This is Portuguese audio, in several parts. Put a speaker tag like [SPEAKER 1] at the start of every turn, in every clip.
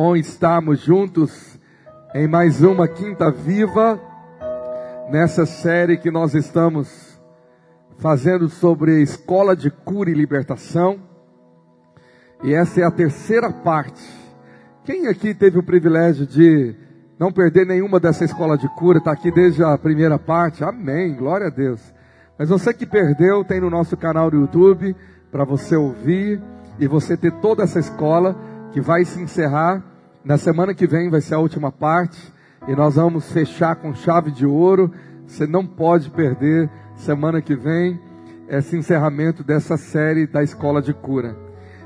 [SPEAKER 1] bom estarmos juntos em mais uma Quinta Viva, nessa série que nós estamos fazendo sobre escola de cura e libertação. E essa é a terceira parte. Quem aqui teve o privilégio de não perder nenhuma dessa escola de cura, está aqui desde a primeira parte? Amém, glória a Deus. Mas você que perdeu, tem no nosso canal do YouTube para você ouvir e você ter toda essa escola que vai se encerrar. Na semana que vem vai ser a última parte e nós vamos fechar com chave de ouro. Você não pode perder semana que vem esse encerramento dessa série da Escola de Cura.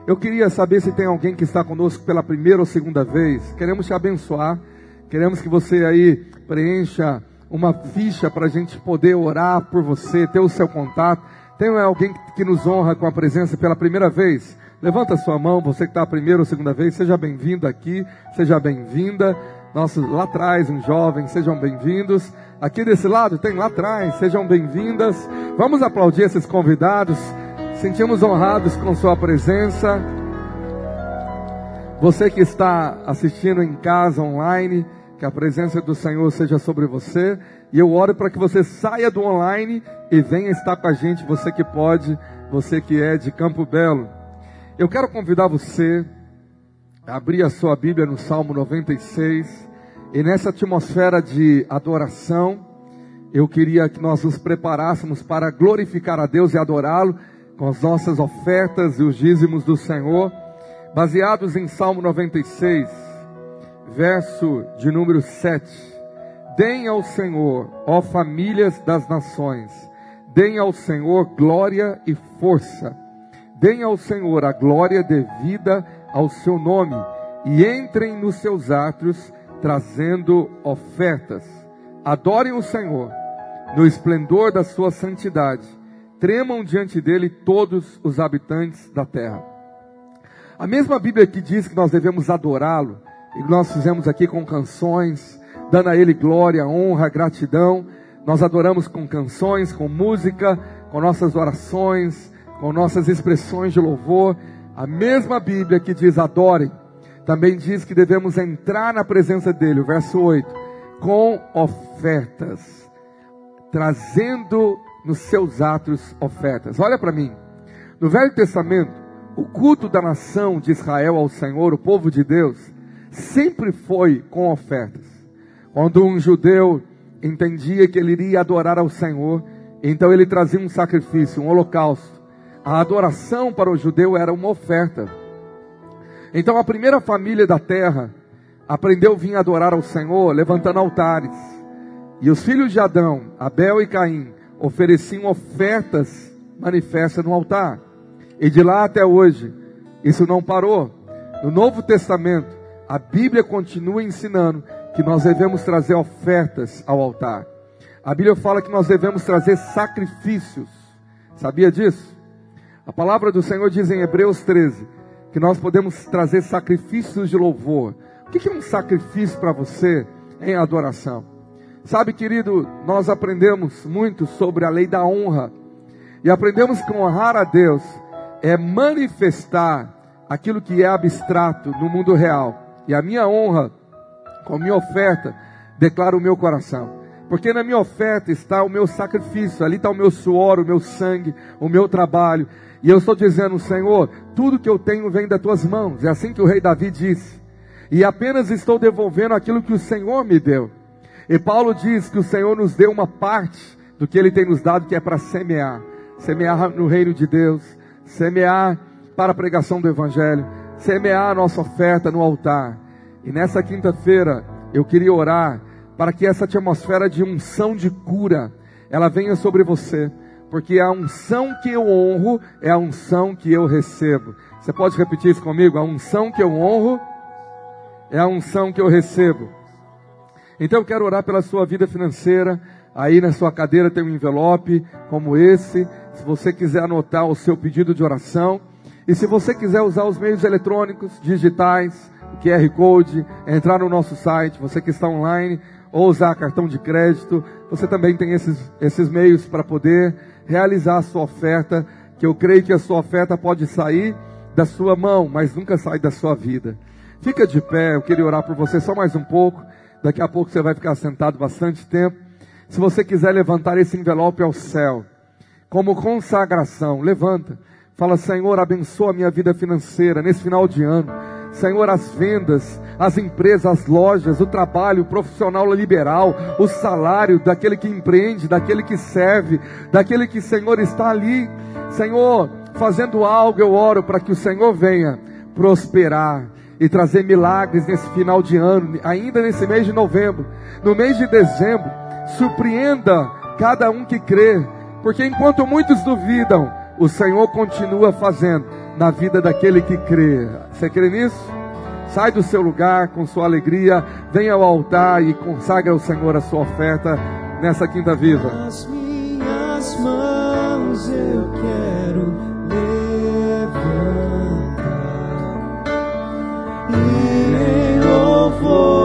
[SPEAKER 1] Eu queria saber se tem alguém que está conosco pela primeira ou segunda vez. Queremos te abençoar. Queremos que você aí preencha uma ficha para a gente poder orar por você, ter o seu contato. Tem alguém que nos honra com a presença pela primeira vez? Levanta sua mão, você que está a primeira ou segunda vez, seja bem-vindo aqui, seja bem-vinda. Nossos lá atrás, um jovem, sejam bem-vindos. Aqui desse lado, tem lá atrás, sejam bem-vindas. Vamos aplaudir esses convidados. Sentimos honrados com sua presença. Você que está assistindo em casa, online, que a presença do Senhor seja sobre você. E eu oro para que você saia do online e venha estar com a gente, você que pode, você que é de Campo Belo. Eu quero convidar você a abrir a sua Bíblia no Salmo 96 e nessa atmosfera de adoração, eu queria que nós nos preparássemos para glorificar a Deus e adorá-lo com as nossas ofertas e os dízimos do Senhor, baseados em Salmo 96, verso de número 7. Deem ao Senhor, ó famílias das nações, deem ao Senhor glória e força Deem ao Senhor a glória devida ao seu nome e entrem nos seus átrios trazendo ofertas. Adorem o Senhor no esplendor da sua santidade. Tremam diante dele todos os habitantes da terra. A mesma Bíblia que diz que nós devemos adorá-lo, e nós fizemos aqui com canções, dando a ele glória, honra, gratidão. Nós adoramos com canções, com música, com nossas orações, com nossas expressões de louvor. A mesma Bíblia que diz adorem, também diz que devemos entrar na presença dele, o verso 8, com ofertas, trazendo nos seus atos ofertas. Olha para mim, no Velho Testamento, o culto da nação de Israel ao Senhor, o povo de Deus, sempre foi com ofertas. Quando um judeu entendia que ele iria adorar ao Senhor, então ele trazia um sacrifício, um holocausto. A adoração para o judeu era uma oferta. Então a primeira família da terra aprendeu a vir adorar ao Senhor levantando altares. E os filhos de Adão, Abel e Caim, ofereciam ofertas manifestas no altar. E de lá até hoje, isso não parou. No Novo Testamento, a Bíblia continua ensinando que nós devemos trazer ofertas ao altar. A Bíblia fala que nós devemos trazer sacrifícios. Sabia disso? A palavra do Senhor diz em Hebreus 13 que nós podemos trazer sacrifícios de louvor. O que é um sacrifício para você em adoração? Sabe, querido, nós aprendemos muito sobre a lei da honra. E aprendemos que honrar a Deus é manifestar aquilo que é abstrato no mundo real. E a minha honra, com a minha oferta, declara o meu coração. Porque na minha oferta está o meu sacrifício, ali está o meu suor, o meu sangue, o meu trabalho. E eu estou dizendo, Senhor, tudo que eu tenho vem das tuas mãos. É assim que o rei Davi disse. E apenas estou devolvendo aquilo que o Senhor me deu. E Paulo diz que o Senhor nos deu uma parte do que ele tem nos dado, que é para semear. Semear no reino de Deus, semear para a pregação do Evangelho, semear a nossa oferta no altar. E nessa quinta-feira eu queria orar para que essa atmosfera de unção de cura ela venha sobre você porque a unção que eu honro é a unção que eu recebo. Você pode repetir isso comigo? A unção que eu honro é a unção que eu recebo. Então eu quero orar pela sua vida financeira. Aí na sua cadeira tem um envelope como esse. Se você quiser anotar o seu pedido de oração. E se você quiser usar os meios eletrônicos, digitais, QR Code, entrar no nosso site, você que está online, ou usar cartão de crédito, você também tem esses, esses meios para poder realizar a sua oferta, que eu creio que a sua oferta pode sair da sua mão, mas nunca sai da sua vida. Fica de pé, eu queria orar por você só mais um pouco. Daqui a pouco você vai ficar sentado bastante tempo. Se você quiser levantar esse envelope ao céu, como consagração, levanta. Fala, Senhor, abençoa a minha vida financeira nesse final de ano. Senhor, as vendas, as empresas, as lojas, o trabalho, o profissional liberal, o salário daquele que empreende, daquele que serve, daquele que, Senhor, está ali. Senhor, fazendo algo, eu oro para que o Senhor venha prosperar e trazer milagres nesse final de ano, ainda nesse mês de novembro, no mês de dezembro. Surpreenda cada um que crê, porque enquanto muitos duvidam, o Senhor continua fazendo na vida daquele que crê. Você crê nisso? Sai do seu lugar com sua alegria, venha ao altar e consagra ao Senhor a sua oferta nessa quinta viva.
[SPEAKER 2] As minhas mãos eu quero levantar e em louvor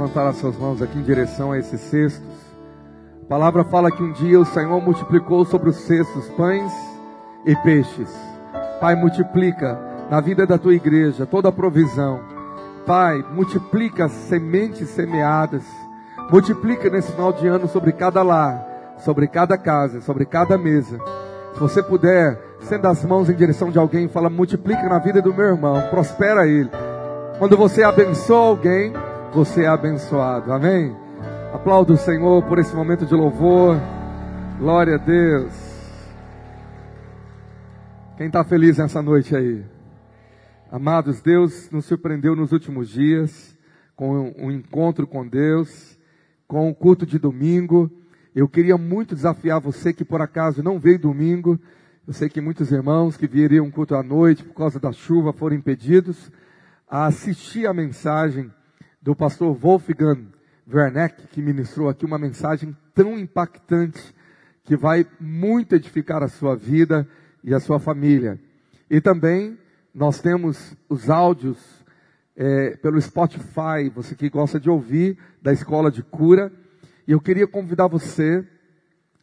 [SPEAKER 2] levantar
[SPEAKER 1] as suas mãos aqui em direção a esses cestos. A palavra fala que um dia o Senhor multiplicou sobre os cestos pães e peixes. Pai, multiplica na vida da tua igreja toda a provisão. Pai, multiplica as sementes semeadas. Multiplica nesse final de ano sobre cada lar, sobre cada casa, sobre cada mesa. Se você puder, estenda as mãos em direção de alguém fala: multiplica na vida do meu irmão, prospera ele. Quando você abençoa alguém, você é abençoado. Amém? Aplauda o Senhor por esse momento de louvor. Glória a Deus. Quem está feliz nessa noite aí? Amados, Deus nos surpreendeu nos últimos dias com um encontro com Deus, com o culto de domingo. Eu queria muito desafiar você que por acaso não veio domingo. Eu sei que muitos irmãos que viriam um culto à noite por causa da chuva foram impedidos a assistir a mensagem do pastor Wolfgang Werneck, que ministrou aqui uma mensagem tão impactante que vai muito edificar a sua vida e a sua família. E também nós temos os áudios é, pelo Spotify, você que gosta de ouvir, da Escola de Cura. E eu queria convidar você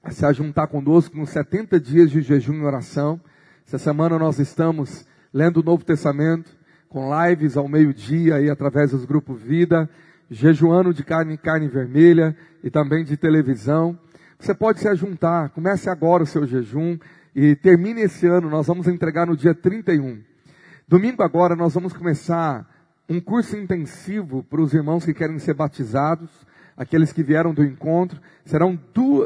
[SPEAKER 1] a se juntar conosco nos 70 dias de jejum e oração. Essa semana nós estamos lendo o Novo Testamento, com lives ao meio-dia aí através dos grupos Vida, jejuando de carne carne vermelha e também de televisão. Você pode se juntar, comece agora o seu jejum e termine esse ano, nós vamos entregar no dia 31. Domingo agora nós vamos começar um curso intensivo para os irmãos que querem ser batizados, aqueles que vieram do encontro. Serão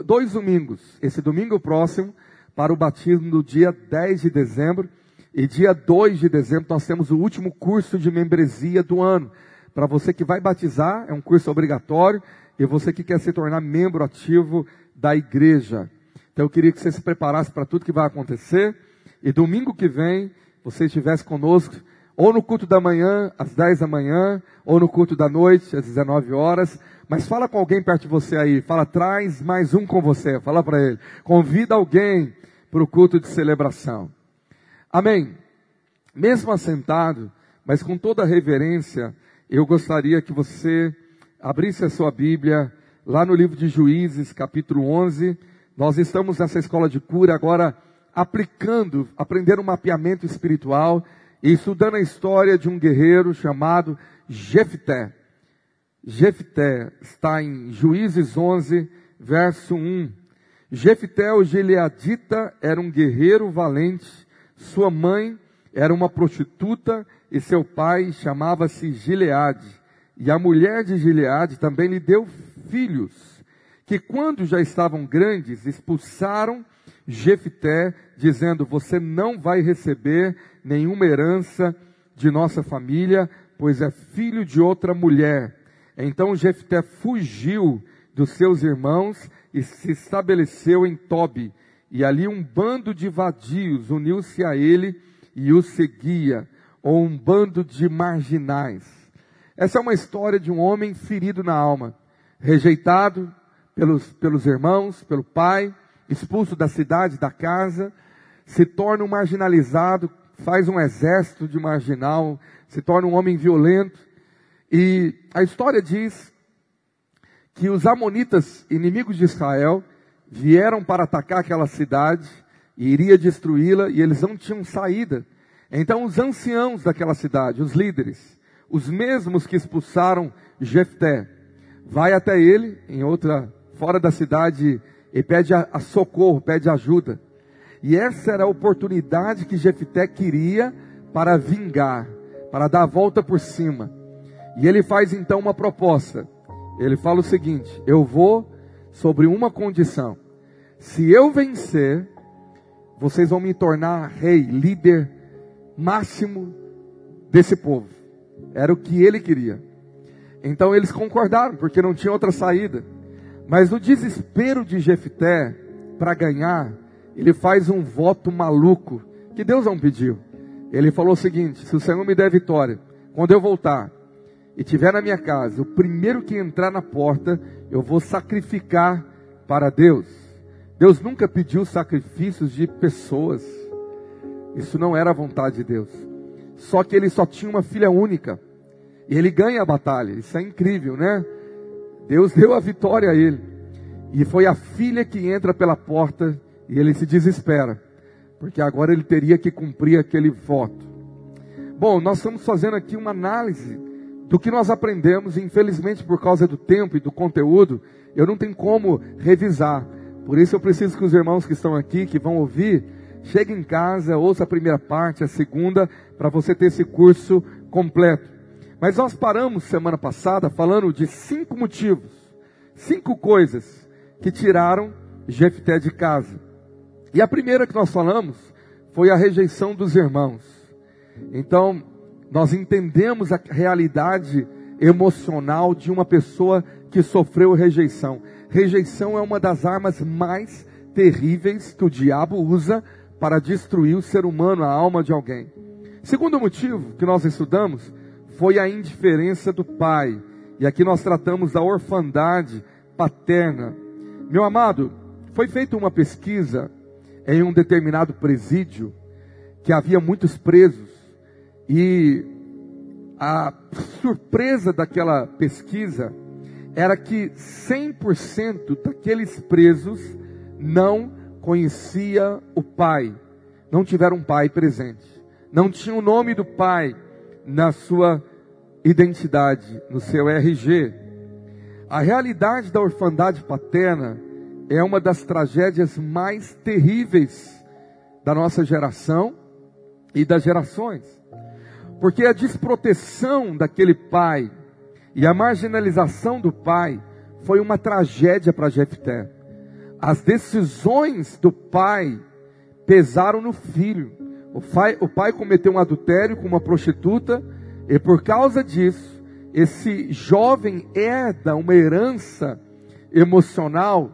[SPEAKER 1] dois domingos. Esse domingo próximo, para o batismo no dia 10 de dezembro. E dia 2 de dezembro nós temos o último curso de membresia do ano. Para você que vai batizar, é um curso obrigatório. E você que quer se tornar membro ativo da igreja. Então eu queria que você se preparasse para tudo que vai acontecer. E domingo que vem, você estivesse conosco, ou no culto da manhã, às 10 da manhã, ou no culto da noite, às 19 horas. Mas fala com alguém perto de você aí. Fala, traz mais um com você. Fala para ele. Convida alguém para o culto de celebração. Amém. Mesmo assentado, mas com toda reverência, eu gostaria que você abrisse a sua Bíblia lá no livro de Juízes, capítulo 11. Nós estamos nessa escola de cura agora aplicando, aprendendo um mapeamento espiritual e estudando a história de um guerreiro chamado Jefté. Jefté está em Juízes 11, verso 1. Jefté, o gileadita, era um guerreiro valente. Sua mãe era uma prostituta e seu pai chamava-se Gileade. E a mulher de Gileade também lhe deu filhos, que quando já estavam grandes, expulsaram Jefté, dizendo: Você não vai receber nenhuma herança de nossa família, pois é filho de outra mulher. Então Jefté fugiu dos seus irmãos e se estabeleceu em Tobi. E ali um bando de vadios uniu-se a ele e o seguia, ou um bando de marginais. Essa é uma história de um homem ferido na alma, rejeitado pelos, pelos irmãos, pelo pai, expulso da cidade, da casa, se torna um marginalizado, faz um exército de marginal, se torna um homem violento. E a história diz que os amonitas, inimigos de Israel, vieram para atacar aquela cidade e iria destruí-la e eles não tinham saída. Então os anciãos daquela cidade, os líderes, os mesmos que expulsaram Jefté, vai até ele em outra fora da cidade e pede a, a socorro, pede ajuda. E essa era a oportunidade que Jefté queria para vingar, para dar a volta por cima. E ele faz então uma proposta. Ele fala o seguinte: Eu vou sobre uma condição. Se eu vencer, vocês vão me tornar rei, líder máximo desse povo. Era o que ele queria. Então eles concordaram, porque não tinha outra saída. Mas no desespero de Jefté para ganhar, ele faz um voto maluco que Deus não pediu. Ele falou o seguinte: se o Senhor me der vitória, quando eu voltar e tiver na minha casa, o primeiro que entrar na porta, eu vou sacrificar para Deus. Deus nunca pediu sacrifícios de pessoas. Isso não era a vontade de Deus. Só que ele só tinha uma filha única. E ele ganha a batalha. Isso é incrível, né? Deus deu a vitória a ele. E foi a filha que entra pela porta e ele se desespera, porque agora ele teria que cumprir aquele voto. Bom, nós estamos fazendo aqui uma análise do que nós aprendemos, e infelizmente por causa do tempo e do conteúdo, eu não tenho como revisar. Por isso eu preciso que os irmãos que estão aqui, que vão ouvir, cheguem em casa, ouça a primeira parte, a segunda, para você ter esse curso completo. Mas nós paramos semana passada falando de cinco motivos, cinco coisas que tiraram Jefté de casa. E a primeira que nós falamos foi a rejeição dos irmãos. Então, nós entendemos a realidade emocional de uma pessoa que sofreu rejeição. Rejeição é uma das armas mais terríveis que o diabo usa para destruir o ser humano, a alma de alguém. Segundo motivo que nós estudamos foi a indiferença do pai. E aqui nós tratamos da orfandade paterna. Meu amado, foi feita uma pesquisa em um determinado presídio que havia muitos presos. E a surpresa daquela pesquisa era que 100% daqueles presos não conhecia o pai, não tiveram um pai presente, não tinha o nome do pai na sua identidade, no seu RG. A realidade da orfandade paterna é uma das tragédias mais terríveis da nossa geração e das gerações. Porque a desproteção daquele pai e a marginalização do pai foi uma tragédia para Jefté. As decisões do pai pesaram no filho. O pai, o pai cometeu um adultério com uma prostituta e por causa disso, esse jovem herda uma herança emocional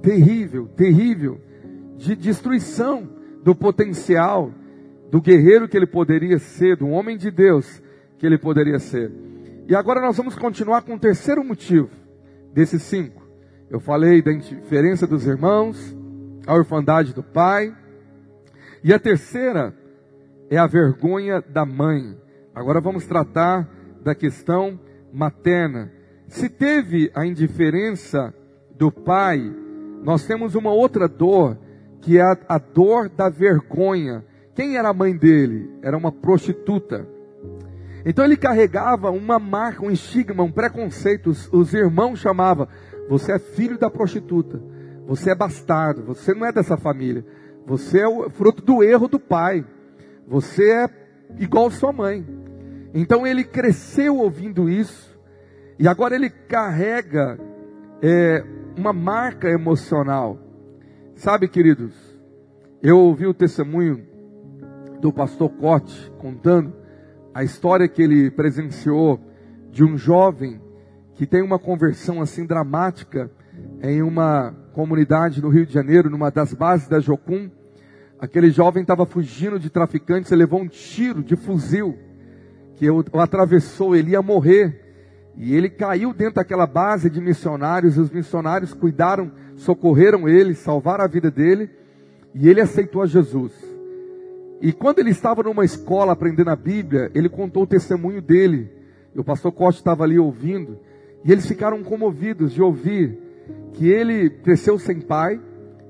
[SPEAKER 1] terrível, terrível, de destruição do potencial do guerreiro que ele poderia ser, do homem de Deus que ele poderia ser. E agora nós vamos continuar com o terceiro motivo desses cinco. Eu falei da indiferença dos irmãos, a orfandade do pai, e a terceira é a vergonha da mãe. Agora vamos tratar da questão materna. Se teve a indiferença do pai, nós temos uma outra dor, que é a, a dor da vergonha. Quem era a mãe dele? Era uma prostituta. Então ele carregava uma marca, um estigma, um preconceito. Os, os irmãos chamavam: Você é filho da prostituta. Você é bastardo. Você não é dessa família. Você é o fruto do erro do pai. Você é igual sua mãe. Então ele cresceu ouvindo isso, e agora ele carrega é, uma marca emocional. Sabe, queridos, eu ouvi o testemunho do pastor Cote contando a história que ele presenciou de um jovem que tem uma conversão assim dramática em uma comunidade no Rio de Janeiro, numa das bases da Jocum. Aquele jovem estava fugindo de traficantes, ele levou um tiro de fuzil que o, atravessou, ele ia morrer. E ele caiu dentro daquela base de missionários, e os missionários cuidaram, socorreram ele, salvaram a vida dele, e ele aceitou a Jesus. E quando ele estava numa escola aprendendo a Bíblia, ele contou o testemunho dele. E o pastor Costa estava ali ouvindo, e eles ficaram comovidos de ouvir que ele cresceu sem pai,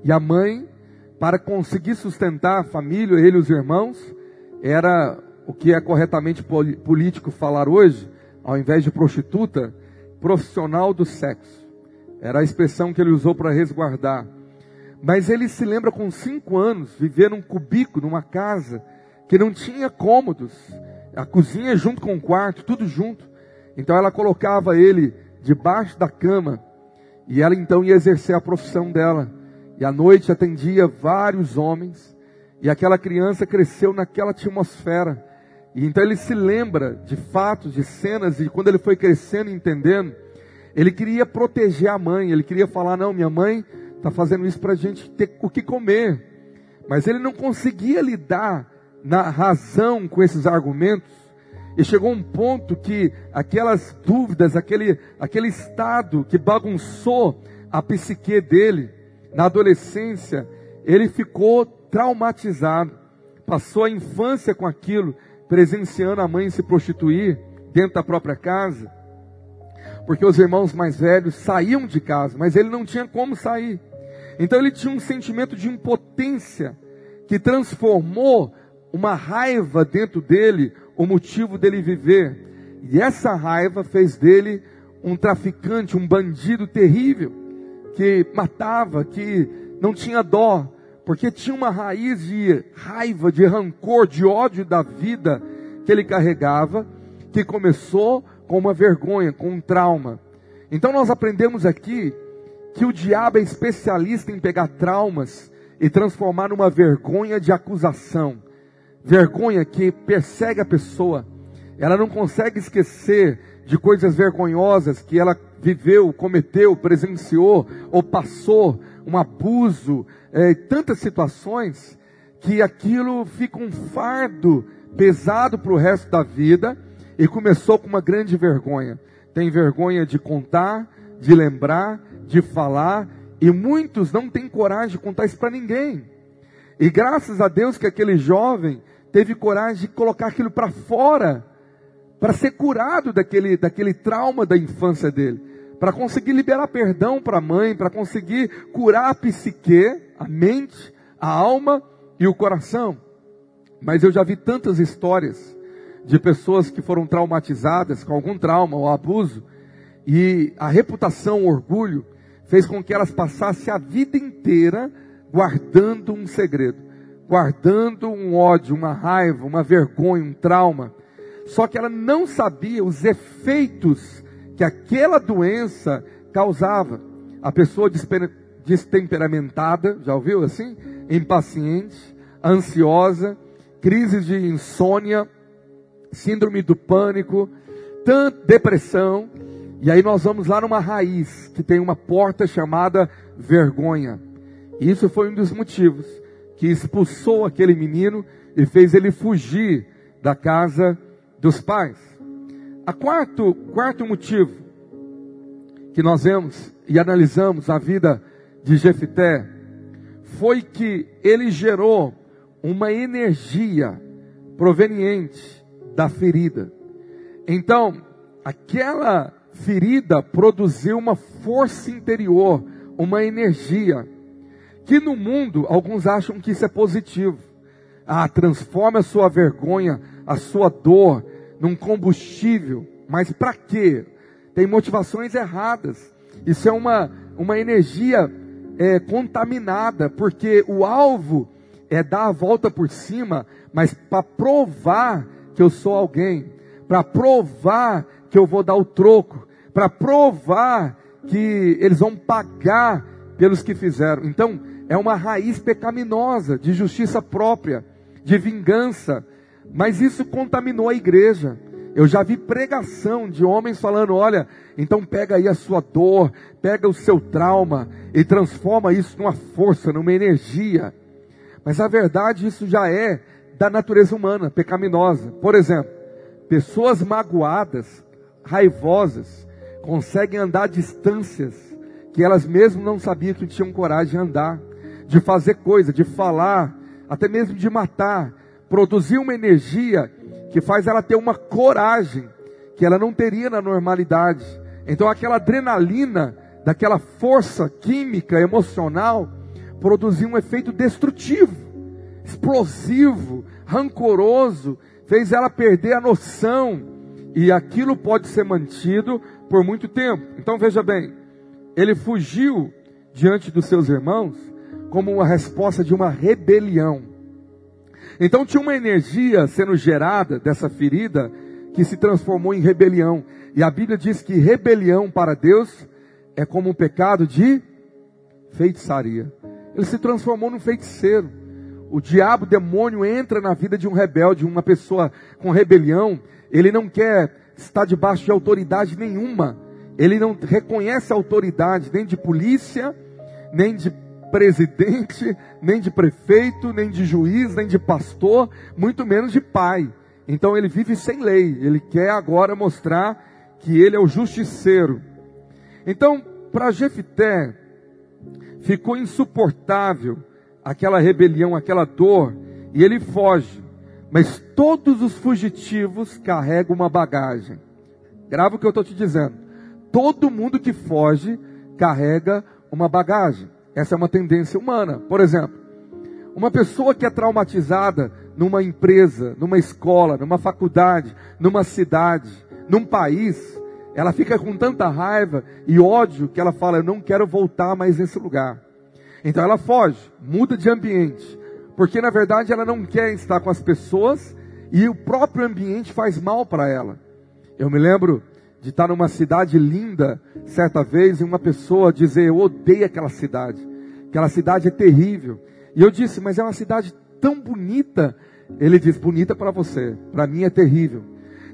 [SPEAKER 1] e a mãe, para conseguir sustentar a família, ele e os irmãos, era o que é corretamente político falar hoje, ao invés de prostituta, profissional do sexo. Era a expressão que ele usou para resguardar. Mas ele se lembra com cinco anos, viver num cubículo, numa casa, que não tinha cômodos. A cozinha junto com o quarto, tudo junto. Então ela colocava ele debaixo da cama. E ela então ia exercer a profissão dela. E à noite atendia vários homens. E aquela criança cresceu naquela atmosfera. E então ele se lembra de fatos, de cenas, e quando ele foi crescendo e entendendo, ele queria proteger a mãe, ele queria falar: não, minha mãe está fazendo isso para a gente ter o que comer. Mas ele não conseguia lidar na razão com esses argumentos. E chegou um ponto que aquelas dúvidas, aquele, aquele estado que bagunçou a psique dele, na adolescência, ele ficou traumatizado. Passou a infância com aquilo, presenciando a mãe se prostituir dentro da própria casa, porque os irmãos mais velhos saíam de casa, mas ele não tinha como sair. Então ele tinha um sentimento de impotência que transformou uma raiva dentro dele, o motivo dele viver. E essa raiva fez dele um traficante, um bandido terrível, que matava, que não tinha dó, porque tinha uma raiz de raiva, de rancor, de ódio da vida que ele carregava, que começou com uma vergonha, com um trauma. Então nós aprendemos aqui que o diabo é especialista em pegar traumas e transformar numa vergonha de acusação. Vergonha que persegue a pessoa. Ela não consegue esquecer de coisas vergonhosas que ela viveu, cometeu, presenciou ou passou, um abuso, é, tantas situações, que aquilo fica um fardo pesado para o resto da vida e começou com uma grande vergonha. Tem vergonha de contar, de lembrar, de falar, e muitos não têm coragem de contar isso para ninguém. E graças a Deus que aquele jovem teve coragem de colocar aquilo para fora, para ser curado daquele, daquele trauma da infância dele para conseguir liberar perdão para a mãe, para conseguir curar a psique, a mente, a alma e o coração. Mas eu já vi tantas histórias de pessoas que foram traumatizadas com algum trauma ou abuso, e a reputação, o orgulho, fez com que elas passassem a vida inteira guardando um segredo, guardando um ódio, uma raiva, uma vergonha, um trauma. Só que ela não sabia os efeitos que aquela doença causava. A pessoa destemperamentada, já ouviu assim? Impaciente, ansiosa, crises de insônia, síndrome do pânico, tanto depressão. E aí nós vamos lá numa raiz que tem uma porta chamada vergonha. E isso foi um dos motivos que expulsou aquele menino e fez ele fugir da casa dos pais. A quarto, quarto motivo que nós vemos e analisamos a vida de Jefité foi que ele gerou uma energia proveniente da ferida. Então, aquela ferida produziu uma força interior, uma energia, que no mundo alguns acham que isso é positivo. Ah, transforma a sua vergonha, a sua dor, num combustível. Mas para quê? Tem motivações erradas. Isso é uma, uma energia é, contaminada, porque o alvo é dar a volta por cima, mas para provar que eu sou alguém, para provar que eu vou dar o troco, para provar que eles vão pagar pelos que fizeram. Então, é uma raiz pecaminosa de justiça própria, de vingança. Mas isso contaminou a igreja. Eu já vi pregação de homens falando: olha, então pega aí a sua dor, pega o seu trauma e transforma isso numa força, numa energia. Mas a verdade, isso já é da natureza humana, pecaminosa. Por exemplo, pessoas magoadas, raivosas, conseguem andar distâncias que elas mesmo não sabiam que tinham coragem de andar, de fazer coisa, de falar, até mesmo de matar, produzir uma energia que faz ela ter uma coragem que ela não teria na normalidade. Então aquela adrenalina, daquela força química, emocional, produziu um efeito destrutivo, explosivo, rancoroso, fez ela perder a noção, e aquilo pode ser mantido por muito tempo. Então veja bem, ele fugiu diante dos seus irmãos como uma resposta de uma rebelião. Então tinha uma energia sendo gerada dessa ferida que se transformou em rebelião. E a Bíblia diz que rebelião para Deus é como um pecado de feitiçaria. Ele se transformou num feiticeiro. O diabo, o demônio entra na vida de um rebelde, uma pessoa com rebelião. Ele não quer estar debaixo de autoridade nenhuma. Ele não reconhece autoridade nem de polícia, nem de presidente, nem de prefeito, nem de juiz, nem de pastor, muito menos de pai. Então ele vive sem lei. Ele quer agora mostrar que ele é o justiceiro. Então, para Jefité, ficou insuportável aquela rebelião, aquela dor, e ele foge. Mas todos os fugitivos carregam uma bagagem. Grava o que eu estou te dizendo. Todo mundo que foge carrega uma bagagem. Essa é uma tendência humana. Por exemplo, uma pessoa que é traumatizada numa empresa, numa escola, numa faculdade, numa cidade, num país, ela fica com tanta raiva e ódio que ela fala: Eu não quero voltar mais nesse lugar. Então ela foge, muda de ambiente, porque na verdade ela não quer estar com as pessoas e o próprio ambiente faz mal para ela. Eu me lembro de estar numa cidade linda, certa vez, e uma pessoa dizer: Eu odeio aquela cidade, aquela cidade é terrível. E eu disse: Mas é uma cidade tão bonita. Ele diz: Bonita para você, para mim é terrível.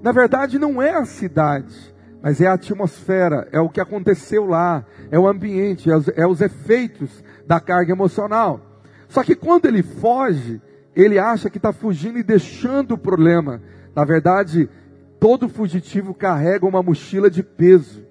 [SPEAKER 1] Na verdade, não é a cidade, mas é a atmosfera, é o que aconteceu lá, é o ambiente, é os, é os efeitos da carga emocional. Só que quando ele foge, ele acha que está fugindo e deixando o problema. Na verdade, Todo fugitivo carrega uma mochila de peso.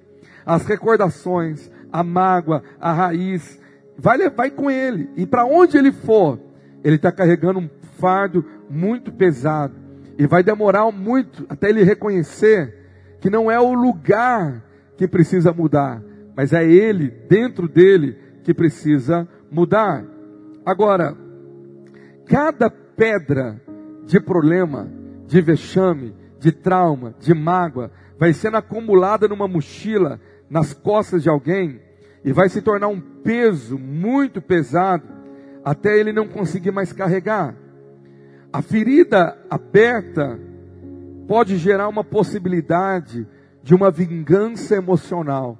[SPEAKER 1] As recordações, a mágoa, a raiz, vai, vai com ele. E para onde ele for, ele está carregando um fardo muito pesado. E vai demorar muito até ele reconhecer que não é o lugar que precisa mudar, mas é ele, dentro dele, que precisa mudar. Agora, cada pedra de problema, de vexame, de trauma, de mágoa, vai sendo acumulada numa mochila, nas costas de alguém, e vai se tornar um peso muito pesado, até ele não conseguir mais carregar. A ferida aberta pode gerar uma possibilidade de uma vingança emocional.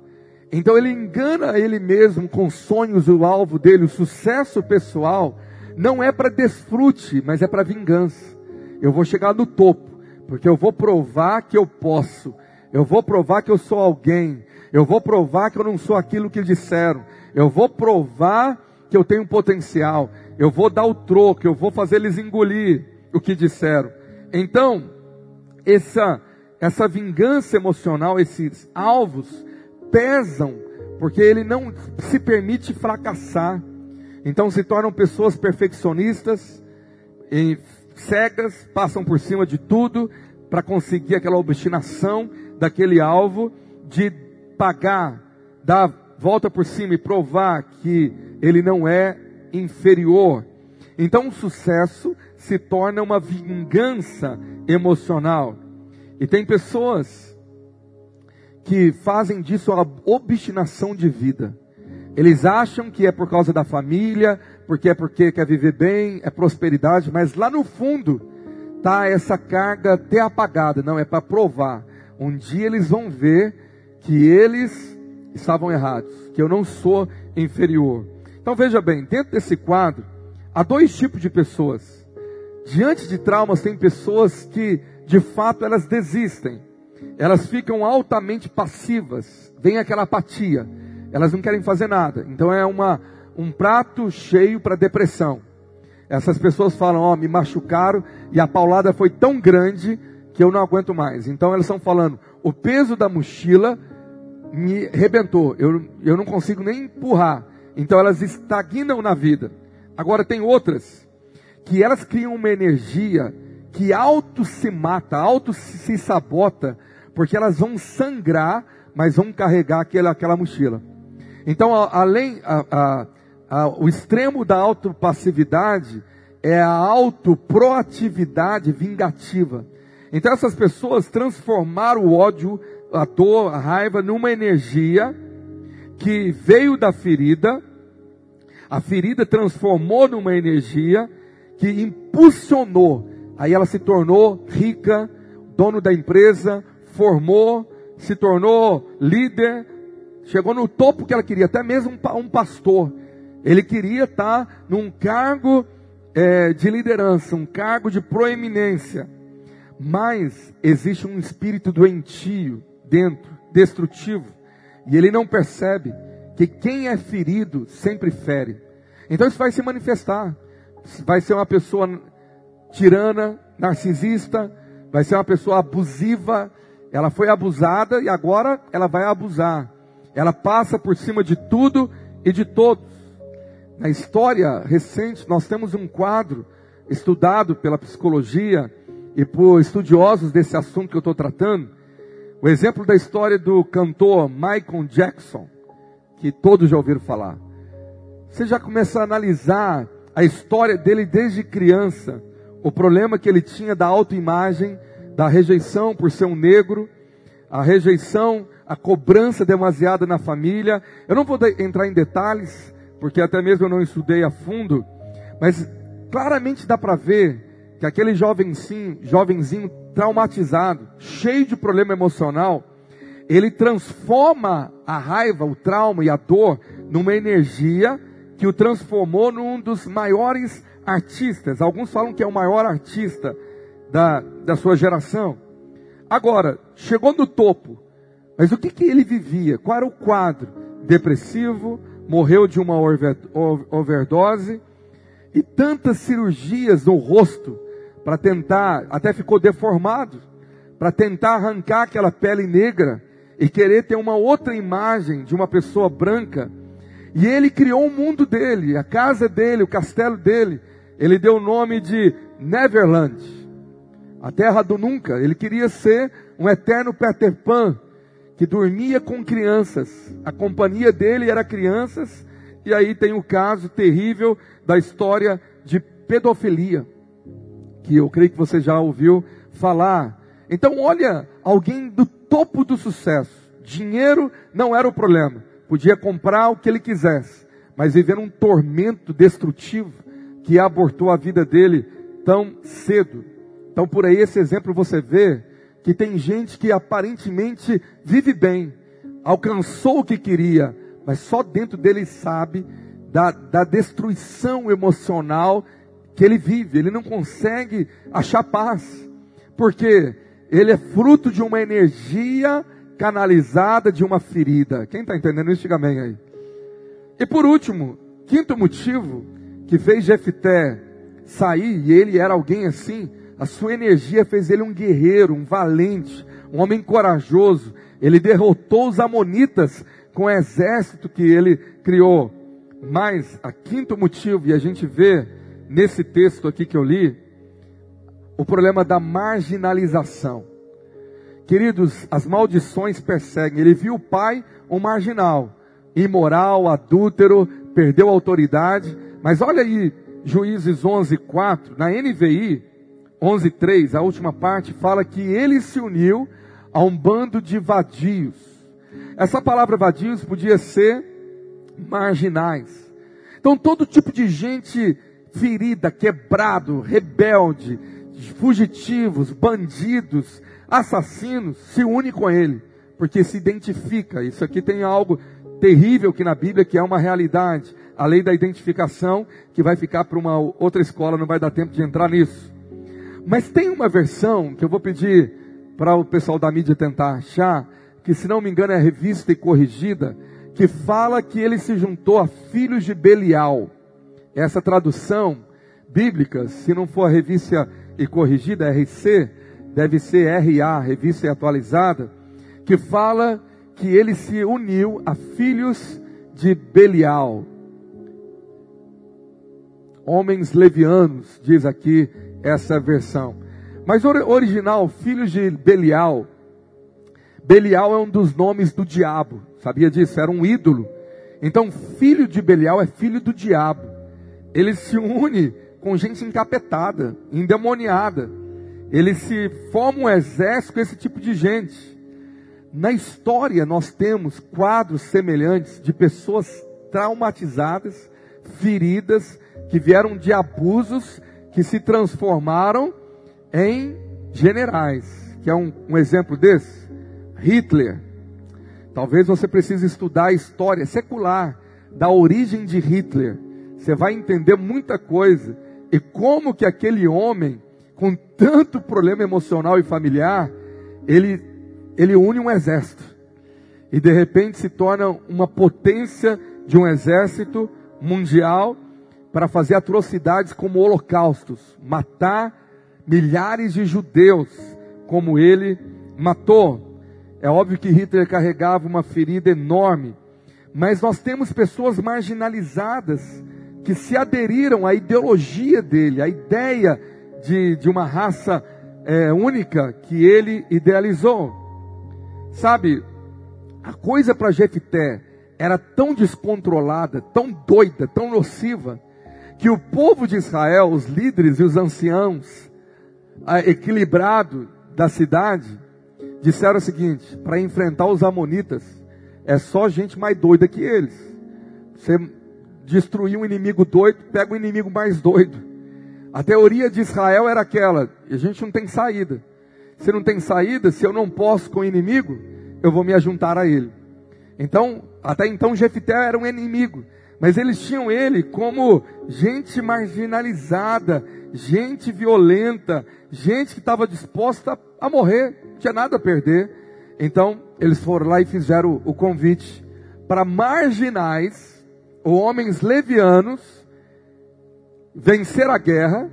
[SPEAKER 1] Então ele engana ele mesmo com sonhos, o alvo dele, o sucesso pessoal, não é para desfrute, mas é para vingança. Eu vou chegar no topo porque eu vou provar que eu posso, eu vou provar que eu sou alguém, eu vou provar que eu não sou aquilo que disseram, eu vou provar que eu tenho potencial, eu vou dar o troco, eu vou fazer eles engolir o que disseram. Então, essa, essa vingança emocional, esses alvos, pesam, porque ele não se permite fracassar. Então se tornam pessoas perfeccionistas, cegas, passam por cima de tudo para conseguir aquela obstinação daquele alvo de pagar, dar volta por cima e provar que ele não é inferior. Então o sucesso se torna uma vingança emocional. E tem pessoas que fazem disso a obstinação de vida. Eles acham que é por causa da família, porque é porque quer viver bem, é prosperidade, mas lá no fundo tá essa carga até apagada, não é para provar. Um dia eles vão ver que eles estavam errados, que eu não sou inferior. Então veja bem, dentro desse quadro, há dois tipos de pessoas. Diante de traumas, tem pessoas que, de fato, elas desistem. Elas ficam altamente passivas. Vem aquela apatia. Elas não querem fazer nada. Então é uma, um prato cheio para depressão. Essas pessoas falam, ó, oh, me machucaram e a paulada foi tão grande que eu não aguento mais. Então elas estão falando, o peso da mochila me rebentou, eu, eu não consigo nem empurrar. Então elas estagnam na vida. Agora tem outras que elas criam uma energia que auto se mata, auto se sabota, porque elas vão sangrar, mas vão carregar aquela, aquela mochila. Então, além, a, a, a, o extremo da autopassividade é a autoproatividade vingativa. Então, essas pessoas transformaram o ódio a dor, a raiva, numa energia que veio da ferida, a ferida transformou numa energia que impulsionou, aí ela se tornou rica, dono da empresa, formou, se tornou líder, chegou no topo que ela queria, até mesmo um pastor. Ele queria estar num cargo é, de liderança, um cargo de proeminência. Mas existe um espírito doentio, dentro, destrutivo, e ele não percebe que quem é ferido sempre fere. Então isso vai se manifestar. Vai ser uma pessoa tirana, narcisista, vai ser uma pessoa abusiva. Ela foi abusada e agora ela vai abusar. Ela passa por cima de tudo e de todos. Na história recente, nós temos um quadro estudado pela psicologia e por estudiosos desse assunto que eu estou tratando, o exemplo da história do cantor Michael Jackson, que todos já ouviram falar. Você já começa a analisar a história dele desde criança, o problema que ele tinha da autoimagem, da rejeição por ser um negro, a rejeição, a cobrança demasiada na família. Eu não vou entrar em detalhes, porque até mesmo eu não estudei a fundo, mas claramente dá para ver que aquele jovenzinho, jovenzinho traumatizado, cheio de problema emocional, ele transforma a raiva, o trauma e a dor numa energia que o transformou num dos maiores artistas. Alguns falam que é o maior artista da, da sua geração. Agora, chegou no topo, mas o que, que ele vivia? Qual era o quadro? Depressivo, morreu de uma overdose e tantas cirurgias no rosto para tentar, até ficou deformado, para tentar arrancar aquela pele negra e querer ter uma outra imagem de uma pessoa branca. E ele criou o mundo dele, a casa dele, o castelo dele. Ele deu o nome de Neverland, a terra do nunca. Ele queria ser um eterno Peter Pan, que dormia com crianças. A companhia dele era crianças. E aí tem o caso terrível da história de pedofilia que eu creio que você já ouviu falar. Então, olha, alguém do topo do sucesso. Dinheiro não era o problema. Podia comprar o que ele quisesse, mas viver um tormento destrutivo que abortou a vida dele tão cedo. Então, por aí, esse exemplo você vê que tem gente que aparentemente vive bem, alcançou o que queria, mas só dentro dele sabe da, da destruição emocional que ele vive, ele não consegue achar paz, porque ele é fruto de uma energia canalizada de uma ferida. Quem está entendendo isso, diga amém aí. E por último, quinto motivo que fez Jefté sair, e ele era alguém assim, a sua energia fez ele um guerreiro, um valente, um homem corajoso. Ele derrotou os amonitas com o exército que ele criou. Mas, a quinto motivo, e a gente vê nesse texto aqui que eu li, o problema da marginalização. Queridos, as maldições perseguem. Ele viu o pai um marginal, imoral, adúltero, perdeu autoridade. Mas olha aí, Juízes 11:4, na NVI 11:3, a última parte fala que ele se uniu a um bando de vadios. Essa palavra vadios podia ser marginais. Então todo tipo de gente ferida, quebrado, rebelde, fugitivos, bandidos, assassinos, se une com ele, porque se identifica. Isso aqui tem algo terrível aqui na Bíblia que é uma realidade. A lei da identificação, que vai ficar para uma outra escola, não vai dar tempo de entrar nisso. Mas tem uma versão que eu vou pedir para o pessoal da mídia tentar achar, que se não me engano é revista e corrigida, que fala que ele se juntou a filhos de Belial. Essa tradução bíblica, se não for a revista e corrigida, RC, deve ser RA, revista atualizada, que fala que ele se uniu a filhos de Belial. Homens levianos, diz aqui essa versão. Mas original, filhos de Belial, Belial é um dos nomes do diabo, sabia disso? Era um ídolo. Então, filho de Belial é filho do diabo. Ele se une com gente encapetada, endemoniada. Ele se forma um exército com esse tipo de gente. Na história, nós temos quadros semelhantes de pessoas traumatizadas, feridas, que vieram de abusos, que se transformaram em generais. Que é um, um exemplo desse? Hitler. Talvez você precise estudar a história secular da origem de Hitler. Você vai entender muita coisa e como que aquele homem com tanto problema emocional e familiar, ele ele une um exército. E de repente se torna uma potência de um exército mundial para fazer atrocidades como holocaustos, matar milhares de judeus como ele matou. É óbvio que Hitler carregava uma ferida enorme, mas nós temos pessoas marginalizadas que se aderiram à ideologia dele, à ideia de, de uma raça é, única que ele idealizou. Sabe, a coisa para Jefté era tão descontrolada, tão doida, tão nociva, que o povo de Israel, os líderes e os anciãos, equilibrado da cidade, disseram o seguinte: para enfrentar os amonitas, é só gente mais doida que eles. Você destruir um inimigo doido, pega um inimigo mais doido. A teoria de Israel era aquela: a gente não tem saída. Se não tem saída, se eu não posso com o inimigo, eu vou me ajuntar a ele. Então, até então Jefté era um inimigo, mas eles tinham ele como gente marginalizada, gente violenta, gente que estava disposta a morrer tinha nada a perder. Então, eles foram lá e fizeram o convite para marginais, ou homens levianos, vencer a guerra,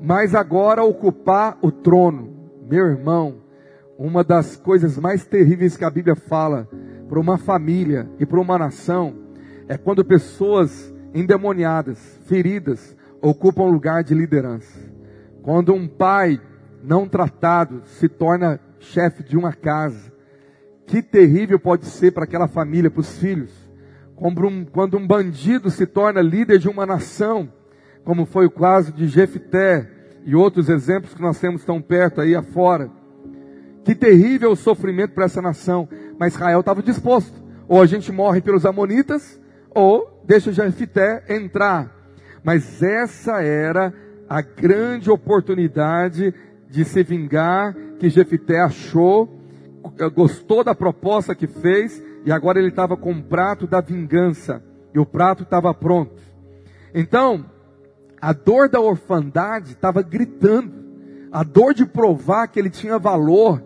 [SPEAKER 1] mas agora ocupar o trono. Meu irmão, uma das coisas mais terríveis que a Bíblia fala para uma família e para uma nação é quando pessoas endemoniadas, feridas, ocupam lugar de liderança. Quando um pai não tratado se torna chefe de uma casa. Que terrível pode ser para aquela família, para os filhos. Quando um, quando um bandido se torna líder de uma nação, como foi o caso de Jefté e outros exemplos que nós temos tão perto aí afora. Que terrível sofrimento para essa nação. Mas Israel estava disposto. Ou a gente morre pelos amonitas, ou deixa Jefté entrar. Mas essa era a grande oportunidade de se vingar que Jefité achou, eh, gostou da proposta que fez e agora ele estava com o prato da vingança e o prato estava pronto. Então, a dor da orfandade estava gritando, a dor de provar que ele tinha valor,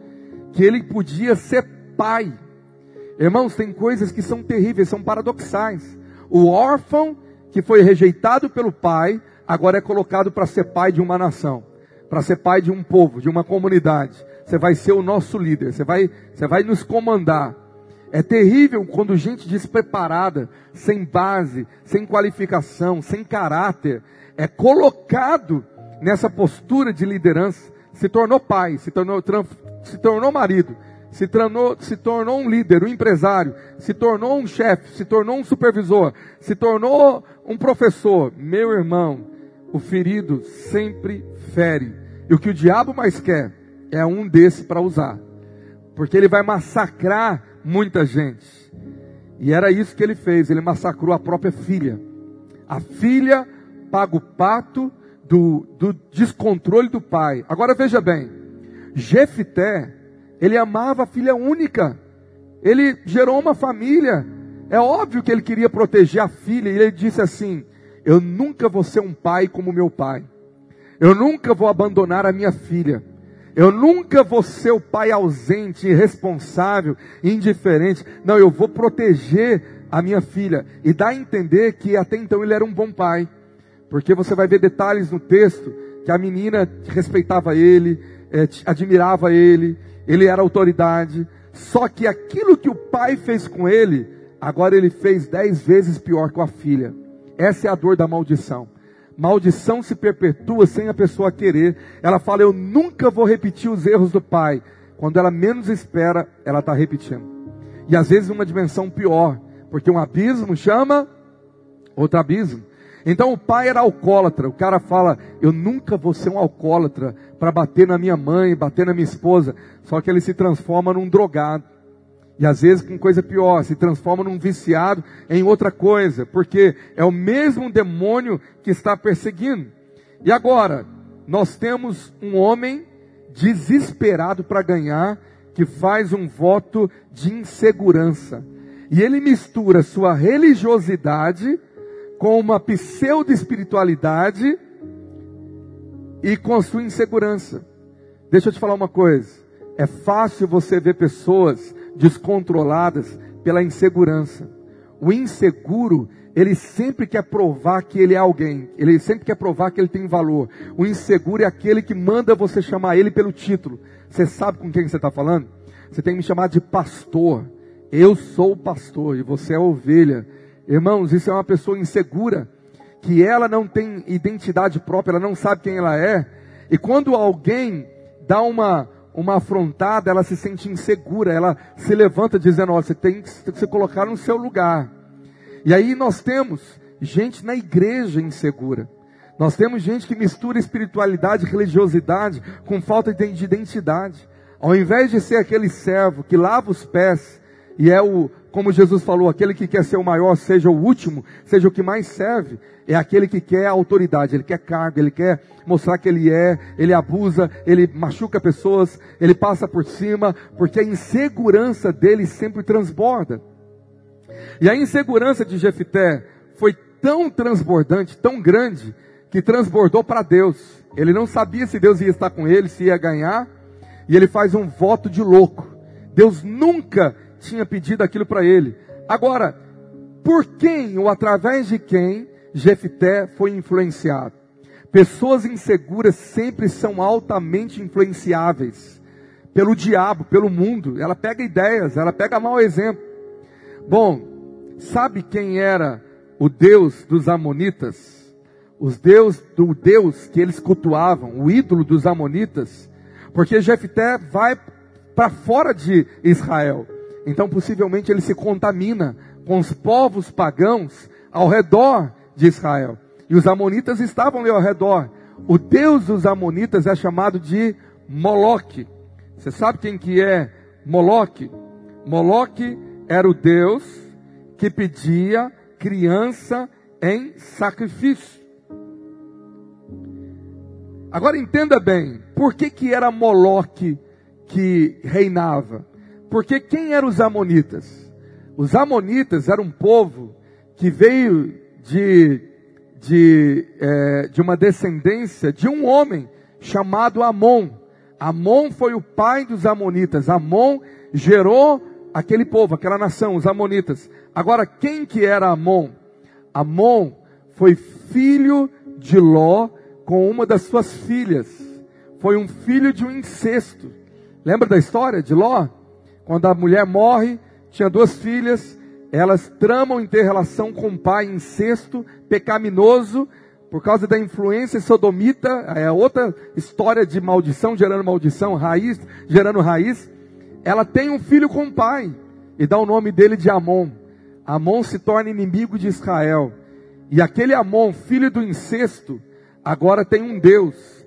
[SPEAKER 1] que ele podia ser pai. Irmãos, tem coisas que são terríveis, são paradoxais. O órfão que foi rejeitado pelo pai, agora é colocado para ser pai de uma nação para ser pai de um povo, de uma comunidade. Você vai ser o nosso líder, você vai, você vai nos comandar. É terrível quando gente despreparada, sem base, sem qualificação, sem caráter, é colocado nessa postura de liderança, se tornou pai, se tornou, se tornou marido, se tornou, se tornou um líder, um empresário, se tornou um chefe, se tornou um supervisor, se tornou um professor. Meu irmão, o ferido sempre fere. E o que o diabo mais quer é um desse para usar. Porque ele vai massacrar muita gente. E era isso que ele fez, ele massacrou a própria filha. A filha paga o pato do, do descontrole do pai. Agora veja bem, Jefité, ele amava a filha única. Ele gerou uma família. É óbvio que ele queria proteger a filha. E ele disse assim: Eu nunca vou ser um pai como meu pai. Eu nunca vou abandonar a minha filha. Eu nunca vou ser o pai ausente, irresponsável, indiferente. Não, eu vou proteger a minha filha. E dá a entender que até então ele era um bom pai. Porque você vai ver detalhes no texto que a menina respeitava ele, é, admirava ele, ele era autoridade. Só que aquilo que o pai fez com ele, agora ele fez dez vezes pior com a filha. Essa é a dor da maldição. Maldição se perpetua sem a pessoa querer. Ela fala: Eu nunca vou repetir os erros do pai. Quando ela menos espera, ela está repetindo. E às vezes uma dimensão pior, porque um abismo chama outro abismo. Então o pai era alcoólatra. O cara fala: Eu nunca vou ser um alcoólatra para bater na minha mãe, bater na minha esposa. Só que ele se transforma num drogado. E às vezes com coisa pior, se transforma num viciado em outra coisa, porque é o mesmo demônio que está perseguindo. E agora, nós temos um homem desesperado para ganhar, que faz um voto de insegurança. E ele mistura sua religiosidade com uma pseudo-espiritualidade e com sua insegurança. Deixa eu te falar uma coisa. É fácil você ver pessoas descontroladas pela insegurança. O inseguro, ele sempre quer provar que ele é alguém, ele sempre quer provar que ele tem valor. O inseguro é aquele que manda você chamar ele pelo título. Você sabe com quem você está falando? Você tem que me chamar de pastor. Eu sou o pastor e você é ovelha. Irmãos, isso é uma pessoa insegura, que ela não tem identidade própria, ela não sabe quem ela é. E quando alguém dá uma, uma afrontada, ela se sente insegura, ela se levanta dizendo: Olha, você tem que se colocar no seu lugar. E aí nós temos gente na igreja insegura. Nós temos gente que mistura espiritualidade religiosidade com falta de identidade. Ao invés de ser aquele servo que lava os pés e é o, como Jesus falou, aquele que quer ser o maior, seja o último, seja o que mais serve, é aquele que quer autoridade, ele quer cargo, ele quer mostrar que ele é, ele abusa, ele machuca pessoas, ele passa por cima, porque a insegurança dele sempre transborda. E a insegurança de Jefité foi tão transbordante, tão grande, que transbordou para Deus. Ele não sabia se Deus ia estar com ele, se ia ganhar, e ele faz um voto de louco. Deus nunca tinha pedido aquilo para ele. Agora, por quem ou através de quem Jefté foi influenciado? Pessoas inseguras sempre são altamente influenciáveis pelo diabo, pelo mundo. Ela pega ideias, ela pega mau exemplo. Bom, sabe quem era o Deus dos Amonitas? Os Deus do Deus que eles cultuavam, o ídolo dos Amonitas, porque Jefté vai para fora de Israel. Então, possivelmente, ele se contamina com os povos pagãos ao redor de Israel. E os amonitas estavam ali ao redor. O Deus dos amonitas é chamado de Moloque. Você sabe quem que é Moloque? Moloque era o Deus que pedia criança em sacrifício. Agora entenda bem, por que que era Moloque que reinava? Porque quem eram os amonitas? Os amonitas eram um povo que veio de, de, é, de uma descendência de um homem chamado Amon. Amon foi o pai dos amonitas. Amon gerou aquele povo, aquela nação, os amonitas. Agora, quem que era Amon? Amon foi filho de Ló com uma das suas filhas. Foi um filho de um incesto. Lembra da história de Ló? Quando a mulher morre, tinha duas filhas, elas tramam em ter relação com o pai incesto, pecaminoso, por causa da influência sodomita, é outra história de maldição gerando maldição, raiz gerando raiz. Ela tem um filho com o pai e dá o nome dele de Amon. Amon se torna inimigo de Israel. E aquele Amon, filho do incesto, agora tem um Deus,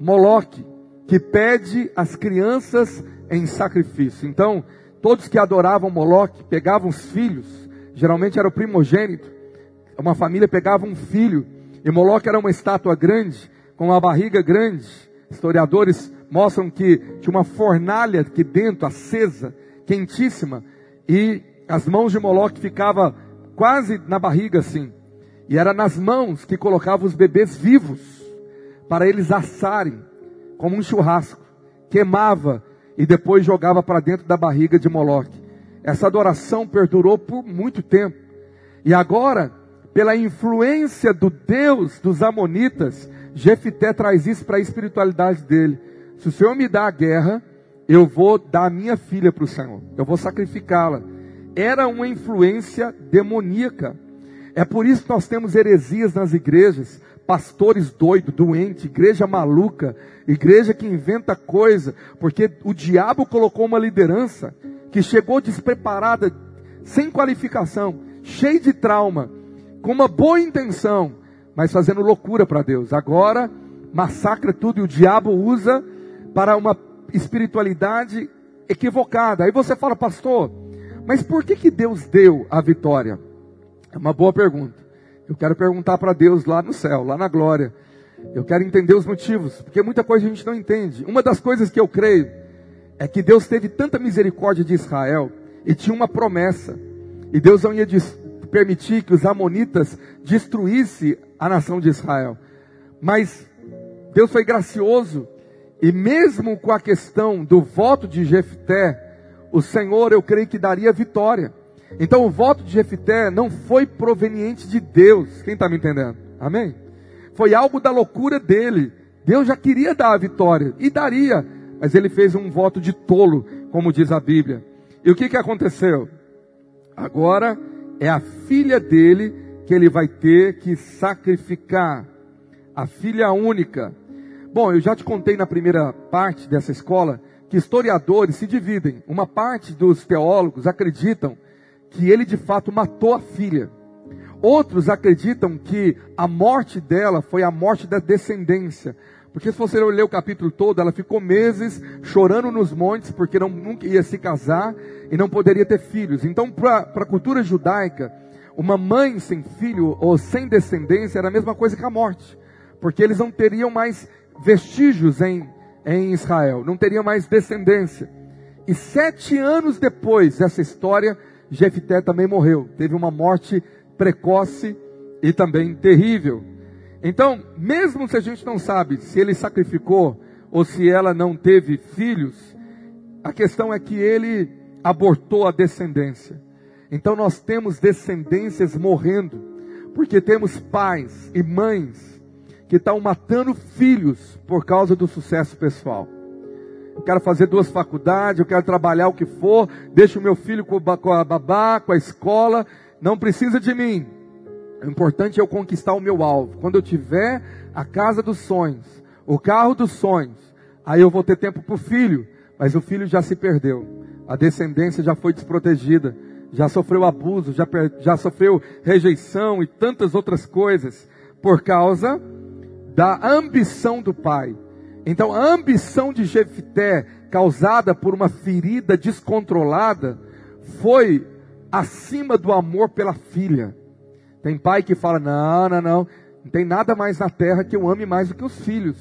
[SPEAKER 1] Moloque, que pede as crianças em sacrifício. Então, todos que adoravam Moloque pegavam os filhos, geralmente era o primogênito, uma família pegava um filho, e Moloque era uma estátua grande, com uma barriga grande. Historiadores mostram que tinha uma fornalha aqui dentro, acesa, quentíssima, e as mãos de Moloque ficavam quase na barriga assim. E era nas mãos que colocava os bebês vivos para eles assarem como um churrasco. Queimava e depois jogava para dentro da barriga de Moloque. Essa adoração perdurou por muito tempo. E agora, pela influência do Deus dos Amonitas, Jefité traz isso para a espiritualidade dele. Se o Senhor me dá a guerra, eu vou dar a minha filha para o Senhor. Eu vou sacrificá-la. Era uma influência demoníaca. É por isso que nós temos heresias nas igrejas, pastores doidos, doentes, igreja maluca, igreja que inventa coisa, porque o diabo colocou uma liderança que chegou despreparada, sem qualificação, cheio de trauma, com uma boa intenção, mas fazendo loucura para Deus. Agora massacra tudo e o diabo usa para uma espiritualidade equivocada. Aí você fala, pastor, mas por que, que Deus deu a vitória? É uma boa pergunta. Eu quero perguntar para Deus lá no céu, lá na glória. Eu quero entender os motivos, porque muita coisa a gente não entende. Uma das coisas que eu creio é que Deus teve tanta misericórdia de Israel e tinha uma promessa. E Deus não ia permitir que os amonitas destruíssem a nação de Israel. Mas Deus foi gracioso e mesmo com a questão do voto de Jefté, o Senhor eu creio que daria vitória. Então o voto de Jefté não foi proveniente de Deus. Quem está me entendendo? Amém? Foi algo da loucura dele. Deus já queria dar a vitória e daria, mas ele fez um voto de tolo, como diz a Bíblia. E o que, que aconteceu? Agora é a filha dele que ele vai ter que sacrificar. A filha única. Bom, eu já te contei na primeira parte dessa escola que historiadores se dividem. Uma parte dos teólogos acreditam que ele de fato matou a filha. Outros acreditam que a morte dela foi a morte da descendência. Porque se você ler o capítulo todo, ela ficou meses chorando nos montes porque não, nunca ia se casar e não poderia ter filhos. Então, para a cultura judaica, uma mãe sem filho ou sem descendência era a mesma coisa que a morte. Porque eles não teriam mais vestígios em, em Israel, não teriam mais descendência. E sete anos depois dessa história, Jefté também morreu. Teve uma morte precoce e também terrível. Então, mesmo se a gente não sabe se ele sacrificou ou se ela não teve filhos, a questão é que ele abortou a descendência. Então nós temos descendências morrendo, porque temos pais e mães que estão matando filhos por causa do sucesso pessoal. Eu quero fazer duas faculdades, eu quero trabalhar o que for, deixo o meu filho com a babá, com a escola, não precisa de mim. O importante é eu conquistar o meu alvo. Quando eu tiver a casa dos sonhos, o carro dos sonhos, aí eu vou ter tempo para o filho, mas o filho já se perdeu. A descendência já foi desprotegida, já sofreu abuso, já, já sofreu rejeição e tantas outras coisas por causa da ambição do pai. Então a ambição de Jefté, causada por uma ferida descontrolada, foi acima do amor pela filha. Tem pai que fala: não, não, não, não tem nada mais na terra que eu ame mais do que os filhos.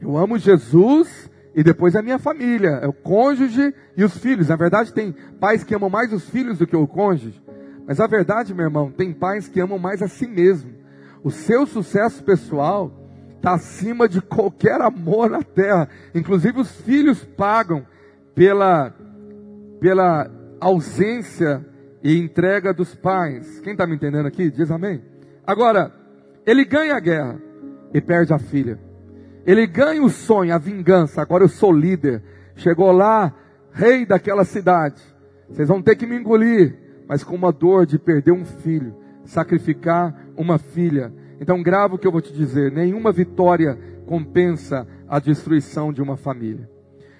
[SPEAKER 1] Eu amo Jesus e depois a minha família, é o cônjuge e os filhos. Na verdade, tem pais que amam mais os filhos do que o cônjuge. Mas a verdade, meu irmão, tem pais que amam mais a si mesmo. O seu sucesso pessoal está acima de qualquer amor na terra. Inclusive os filhos pagam pela, pela ausência e entrega dos pais. Quem está me entendendo aqui? Diz amém. Agora, ele ganha a guerra e perde a filha. Ele ganha o sonho, a vingança. Agora eu sou líder. Chegou lá, rei daquela cidade. Vocês vão ter que me engolir, mas com uma dor de perder um filho, sacrificar uma filha. Então grava o que eu vou te dizer: nenhuma vitória compensa a destruição de uma família.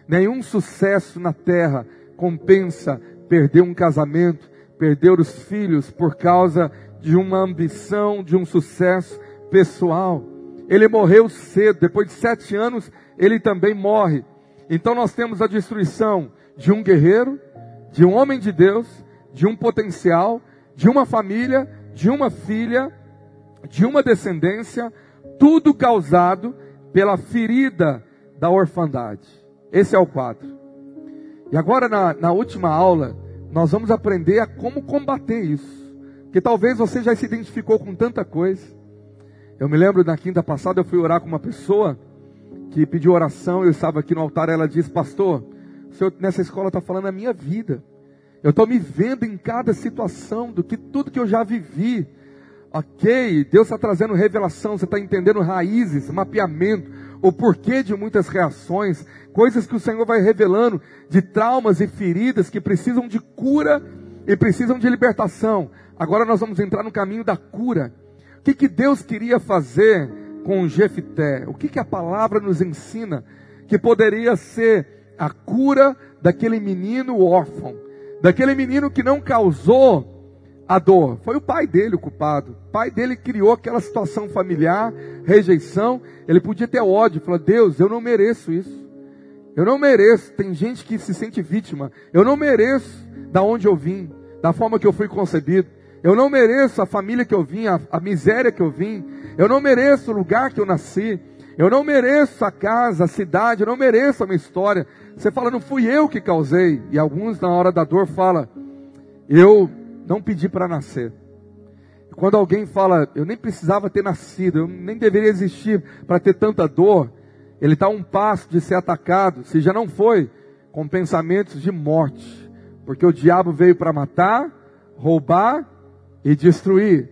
[SPEAKER 1] Nenhum sucesso na terra compensa perder um casamento, perder os filhos por causa de uma ambição, de um sucesso pessoal. Ele morreu cedo, depois de sete anos, ele também morre. Então nós temos a destruição de um guerreiro, de um homem de Deus, de um potencial, de uma família, de uma filha, de uma descendência, tudo causado pela ferida da orfandade. Esse é o quadro. E agora, na, na última aula, nós vamos aprender a como combater isso. Porque talvez você já se identificou com tanta coisa. Eu me lembro na quinta passada eu fui orar com uma pessoa que pediu oração, eu estava aqui no altar, ela disse, pastor, o senhor nessa escola está falando a minha vida. Eu estou me vendo em cada situação do que tudo que eu já vivi. Ok, Deus está trazendo revelação, você está entendendo raízes, mapeamento, o porquê de muitas reações, coisas que o Senhor vai revelando de traumas e feridas que precisam de cura e precisam de libertação. Agora nós vamos entrar no caminho da cura. O que, que Deus queria fazer com Jefité? O que, que a palavra nos ensina que poderia ser a cura daquele menino órfão, daquele menino que não causou a dor. Foi o pai dele o culpado. O pai dele criou aquela situação familiar, rejeição. Ele podia ter ódio, falou: Deus, eu não mereço isso. Eu não mereço. Tem gente que se sente vítima. Eu não mereço da onde eu vim, da forma que eu fui concebido. Eu não mereço a família que eu vim, a, a miséria que eu vim. Eu não mereço o lugar que eu nasci. Eu não mereço a casa, a cidade. Eu não mereço a minha história. Você fala, não fui eu que causei. E alguns na hora da dor fala, eu não pedi para nascer. Quando alguém fala, eu nem precisava ter nascido, eu nem deveria existir para ter tanta dor, ele está a um passo de ser atacado, se já não foi, com pensamentos de morte. Porque o diabo veio para matar, roubar e destruir.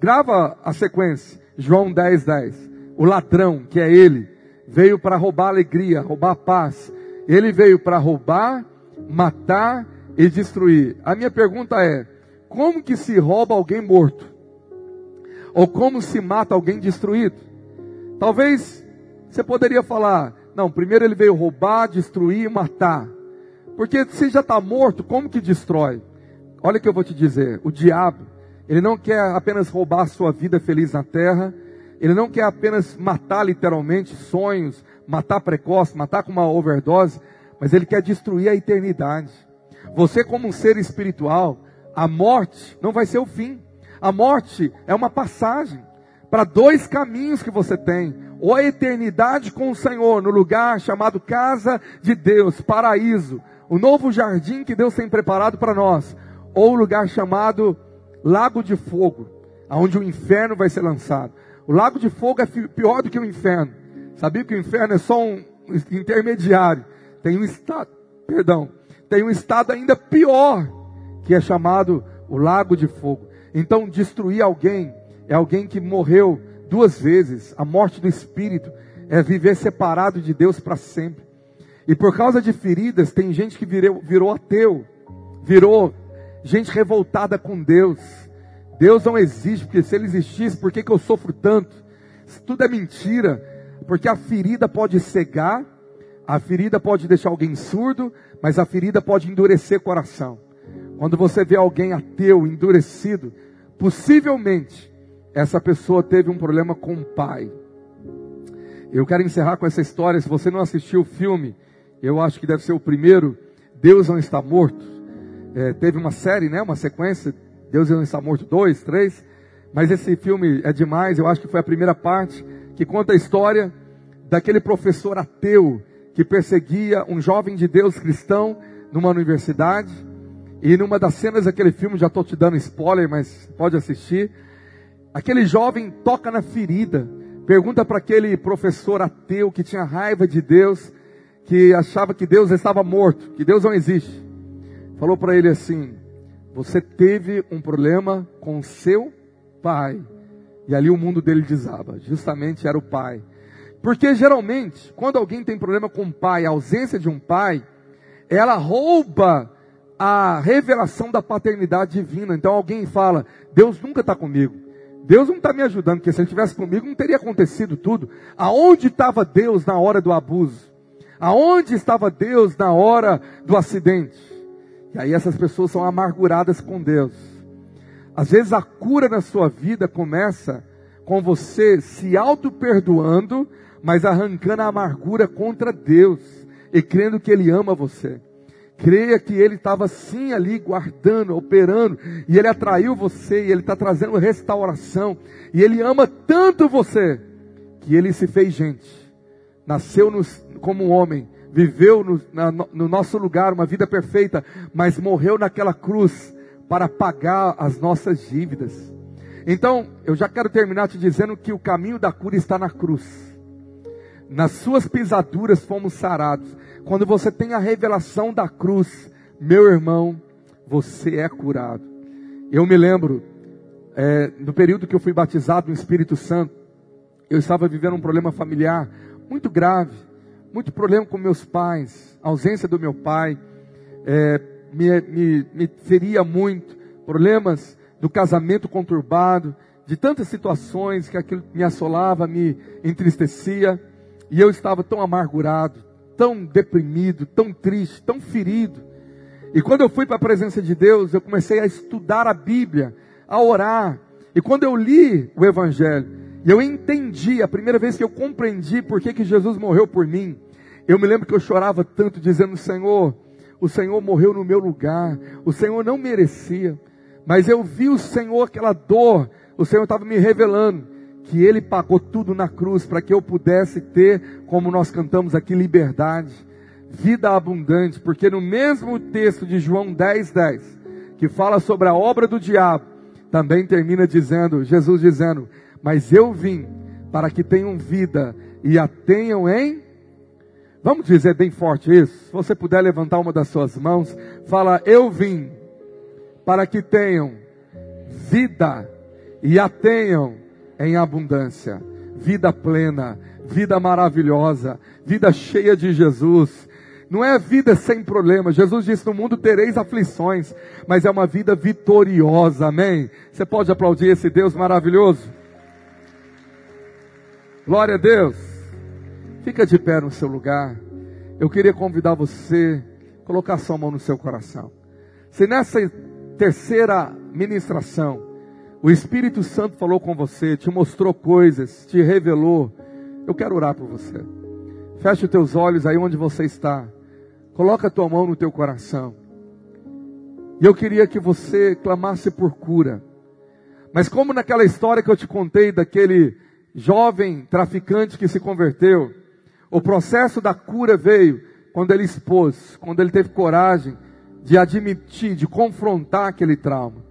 [SPEAKER 1] Grava a sequência, João 10, 10. O ladrão, que é ele, veio para roubar alegria, roubar paz. Ele veio para roubar, matar e destruir. A minha pergunta é: como que se rouba alguém morto? Ou como se mata alguém destruído? Talvez você poderia falar, não, primeiro ele veio roubar, destruir e matar. Porque se já está morto, como que destrói? Olha o que eu vou te dizer, o diabo, ele não quer apenas roubar a sua vida feliz na terra, ele não quer apenas matar literalmente sonhos, matar precoce, matar com uma overdose, mas ele quer destruir a eternidade. Você como um ser espiritual, a morte não vai ser o fim. A morte é uma passagem para dois caminhos que você tem: ou a eternidade com o Senhor, no lugar chamado casa de Deus, paraíso, o novo jardim que Deus tem preparado para nós, ou o lugar chamado lago de fogo, aonde o inferno vai ser lançado. O lago de fogo é pior do que o inferno. Sabia que o inferno é só um intermediário? Tem um estado, perdão, tem um estado ainda pior, que é chamado o lago de fogo. Então, destruir alguém é alguém que morreu duas vezes. A morte do espírito é viver separado de Deus para sempre. E por causa de feridas, tem gente que virou, virou ateu, virou gente revoltada com Deus. Deus não existe, porque se ele existisse, por que, que eu sofro tanto? Isso tudo é mentira, porque a ferida pode cegar, a ferida pode deixar alguém surdo, mas a ferida pode endurecer o coração. Quando você vê alguém ateu, endurecido, possivelmente essa pessoa teve um problema com o pai. Eu quero encerrar com essa história. Se você não assistiu o filme, eu acho que deve ser o primeiro. Deus não está morto. É, teve uma série, né? Uma sequência. Deus não está morto dois, três. Mas esse filme é demais. Eu acho que foi a primeira parte que conta a história daquele professor ateu que perseguia um jovem de Deus cristão numa universidade. E numa das cenas daquele filme, já estou te dando spoiler, mas pode assistir. Aquele jovem toca na ferida, pergunta para aquele professor ateu que tinha raiva de Deus, que achava que Deus estava morto, que Deus não existe. Falou para ele assim: Você teve um problema com seu pai. E ali o mundo dele desaba. Justamente era o pai. Porque geralmente, quando alguém tem problema com o pai, a ausência de um pai, ela rouba a revelação da paternidade divina. Então alguém fala: Deus nunca está comigo. Deus não está me ajudando, porque se ele estivesse comigo não teria acontecido tudo. Aonde estava Deus na hora do abuso? Aonde estava Deus na hora do acidente? E aí essas pessoas são amarguradas com Deus. Às vezes a cura na sua vida começa com você se auto-perdoando, mas arrancando a amargura contra Deus e crendo que Ele ama você. Creia que Ele estava sim ali guardando, operando, e Ele atraiu você, e Ele está trazendo restauração, e Ele ama tanto você, que Ele se fez gente, nasceu nos, como um homem, viveu no, na, no nosso lugar uma vida perfeita, mas morreu naquela cruz para pagar as nossas dívidas. Então, eu já quero terminar te dizendo que o caminho da cura está na cruz. Nas suas pisaduras fomos sarados. Quando você tem a revelação da cruz, meu irmão, você é curado. Eu me lembro, é, no período que eu fui batizado no Espírito Santo, eu estava vivendo um problema familiar muito grave, muito problema com meus pais, ausência do meu pai é, me, me, me feria muito, problemas do casamento conturbado, de tantas situações que aquilo me assolava, me entristecia, e eu estava tão amargurado, tão deprimido, tão triste, tão ferido. E quando eu fui para a presença de Deus, eu comecei a estudar a Bíblia, a orar. E quando eu li o Evangelho, e eu entendi, a primeira vez que eu compreendi por que, que Jesus morreu por mim, eu me lembro que eu chorava tanto, dizendo: Senhor, o Senhor morreu no meu lugar, o Senhor não merecia, mas eu vi o Senhor, aquela dor, o Senhor estava me revelando que Ele pagou tudo na cruz para que eu pudesse ter, como nós cantamos aqui, liberdade, vida abundante, porque no mesmo texto de João 10, 10, que fala sobre a obra do diabo, também termina dizendo, Jesus dizendo, mas eu vim para que tenham vida e a tenham em Vamos dizer bem forte isso? Se você puder levantar uma das suas mãos, fala: Eu vim para que tenham vida e a tenham em abundância, vida plena, vida maravilhosa, vida cheia de Jesus. Não é vida sem problema. Jesus disse: No mundo tereis aflições, mas é uma vida vitoriosa. Amém? Você pode aplaudir esse Deus maravilhoso? Glória a Deus. Fica de pé no seu lugar. Eu queria convidar você a colocar sua mão no seu coração. Se nessa terceira ministração o Espírito Santo falou com você, te mostrou coisas, te revelou, eu quero orar por você. Feche os teus olhos aí onde você está. Coloca a tua mão no teu coração. E eu queria que você clamasse por cura. Mas como naquela história que eu te contei daquele jovem traficante que se converteu, o processo da cura veio quando ele expôs, quando ele teve coragem de admitir, de confrontar aquele trauma.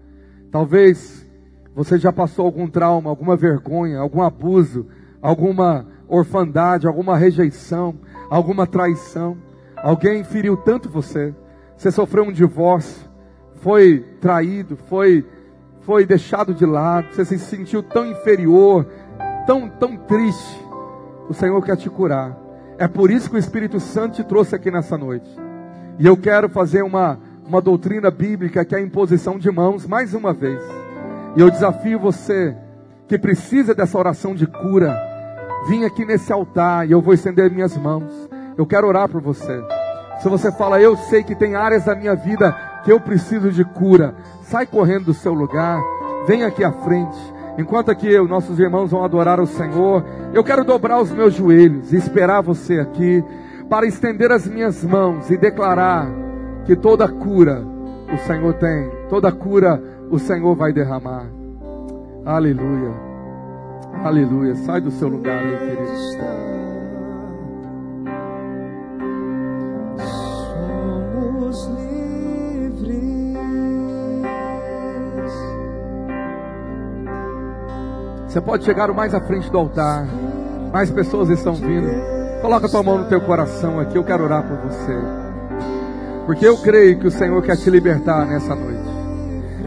[SPEAKER 1] Talvez você já passou algum trauma, alguma vergonha, algum abuso, alguma orfandade, alguma rejeição, alguma traição. Alguém feriu tanto você. Você sofreu um divórcio, foi traído, foi foi deixado de lado, você se sentiu tão inferior, tão tão triste. O Senhor quer te curar. É por isso que o Espírito Santo te trouxe aqui nessa noite. E eu quero fazer uma, uma doutrina bíblica que é a imposição de mãos mais uma vez. E eu desafio você que precisa dessa oração de cura. Vim aqui nesse altar e eu vou estender minhas mãos. Eu quero orar por você. Se você fala, eu sei que tem áreas da minha vida que eu preciso de cura, sai correndo do seu lugar, vem aqui à frente. Enquanto aqui eu, nossos irmãos vão adorar o Senhor, eu quero dobrar os meus joelhos e esperar você aqui para estender as minhas mãos e declarar que toda cura o Senhor tem, toda cura o Senhor vai derramar. Aleluia. Aleluia. Sai do seu lugar aí, querido. Você pode chegar o mais à frente do altar. Mais pessoas estão vindo. Coloca a tua mão no teu coração aqui. Eu quero orar por você. Porque eu creio que o Senhor quer te libertar nessa noite.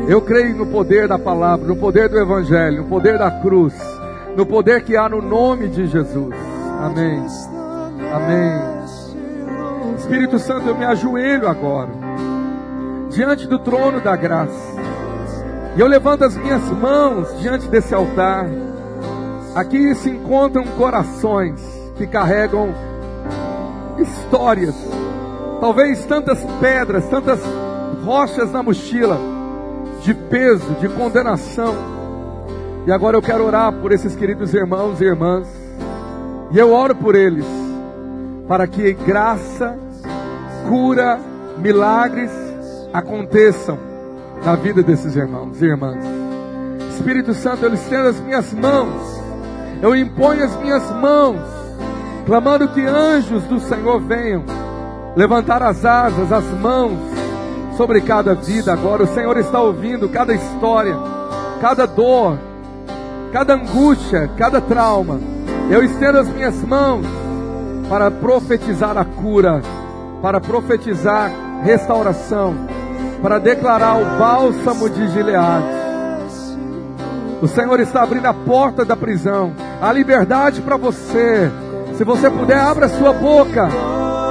[SPEAKER 1] Eu creio no poder da palavra, no poder do Evangelho, no poder da cruz, no poder que há no nome de Jesus. Amém. Amém. Espírito Santo, eu me ajoelho agora diante do trono da graça. E eu levanto as minhas mãos diante desse altar. Aqui se encontram corações que carregam histórias, talvez tantas pedras, tantas rochas na mochila, de peso, de condenação. E agora eu quero orar por esses queridos irmãos e irmãs. E eu oro por eles, para que graça, cura, milagres aconteçam na vida desses irmãos e irmãs. Espírito Santo, eu estendo as minhas mãos, eu imponho as minhas mãos, clamando que anjos do Senhor venham levantar as asas, as mãos sobre cada vida agora. O Senhor está ouvindo cada história, cada dor, cada angústia, cada trauma. Eu estendo as minhas mãos para profetizar a cura, para profetizar restauração, para declarar o bálsamo de Gileade. O Senhor está abrindo a porta da prisão, a liberdade para você. Se você puder, abra sua boca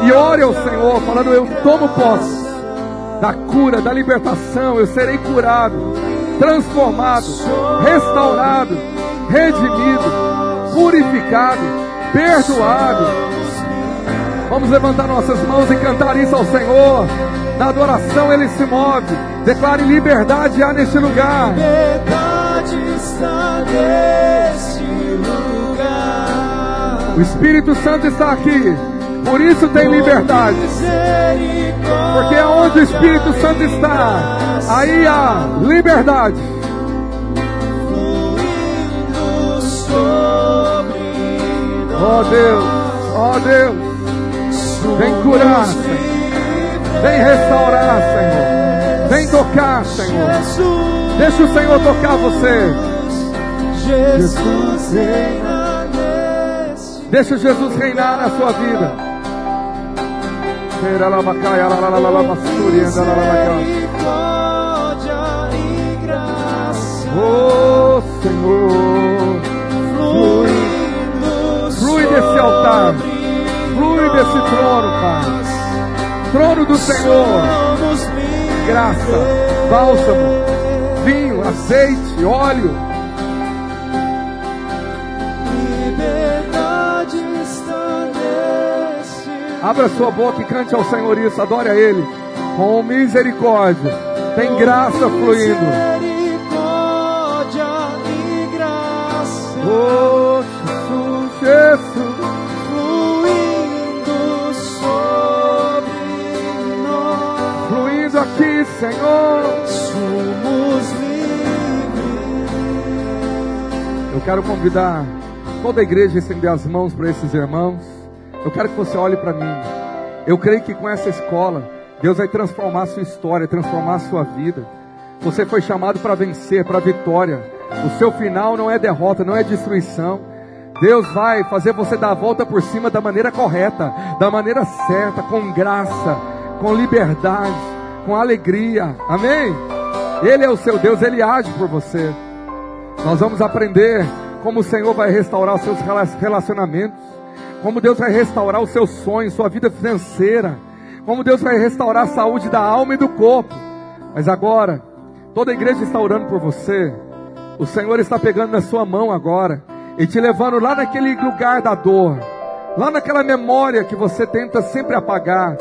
[SPEAKER 1] e ore ao Senhor, falando: Eu tomo posse da cura, da libertação. Eu serei curado, transformado, restaurado, redimido, purificado, perdoado. Vamos levantar nossas mãos e cantar isso ao Senhor. Na adoração ele se move. Declare liberdade há neste lugar.
[SPEAKER 2] Liberdade está nesse lugar.
[SPEAKER 1] O Espírito Santo está aqui. Por isso tem liberdade. Porque aonde o Espírito Santo está, aí há liberdade. Oh Deus, oh Deus, vem curar, Senhor. Vem restaurar, Senhor. Vem tocar, Senhor. Deixa o Senhor tocar você.
[SPEAKER 2] Jesus
[SPEAKER 1] Deixa Jesus reinar na sua vida.
[SPEAKER 2] Misericórdia e graça.
[SPEAKER 1] Oh Senhor,
[SPEAKER 2] Fluindo
[SPEAKER 1] flui desse altar, flui desse trono, Pai. Trono do Senhor, graça, bálsamo, vinho, azeite, óleo. Abra sua boca e cante ao Senhor isso, adore a Ele com misericórdia. Tem graça fluindo.
[SPEAKER 2] Misericórdia e graça
[SPEAKER 1] Oh Jesus, Jesus.
[SPEAKER 2] fluindo sobre nós.
[SPEAKER 1] Fluindo aqui, Senhor.
[SPEAKER 2] Somos livres.
[SPEAKER 1] Eu quero convidar toda a igreja a estender as mãos para esses irmãos. Eu quero que você olhe para mim. Eu creio que com essa escola, Deus vai transformar a sua história, transformar a sua vida. Você foi chamado para vencer, para vitória. O seu final não é derrota, não é destruição. Deus vai fazer você dar a volta por cima da maneira correta, da maneira certa, com graça, com liberdade, com alegria. Amém? Ele é o seu Deus, ele age por você. Nós vamos aprender como o Senhor vai restaurar os seus rela- relacionamentos, como Deus vai restaurar os seus sonhos, sua vida financeira, como Deus vai restaurar a saúde da alma e do corpo. Mas agora, toda a igreja está orando por você. O Senhor está pegando na sua mão agora e te levando lá naquele lugar da dor, lá naquela memória que você tenta sempre apagar.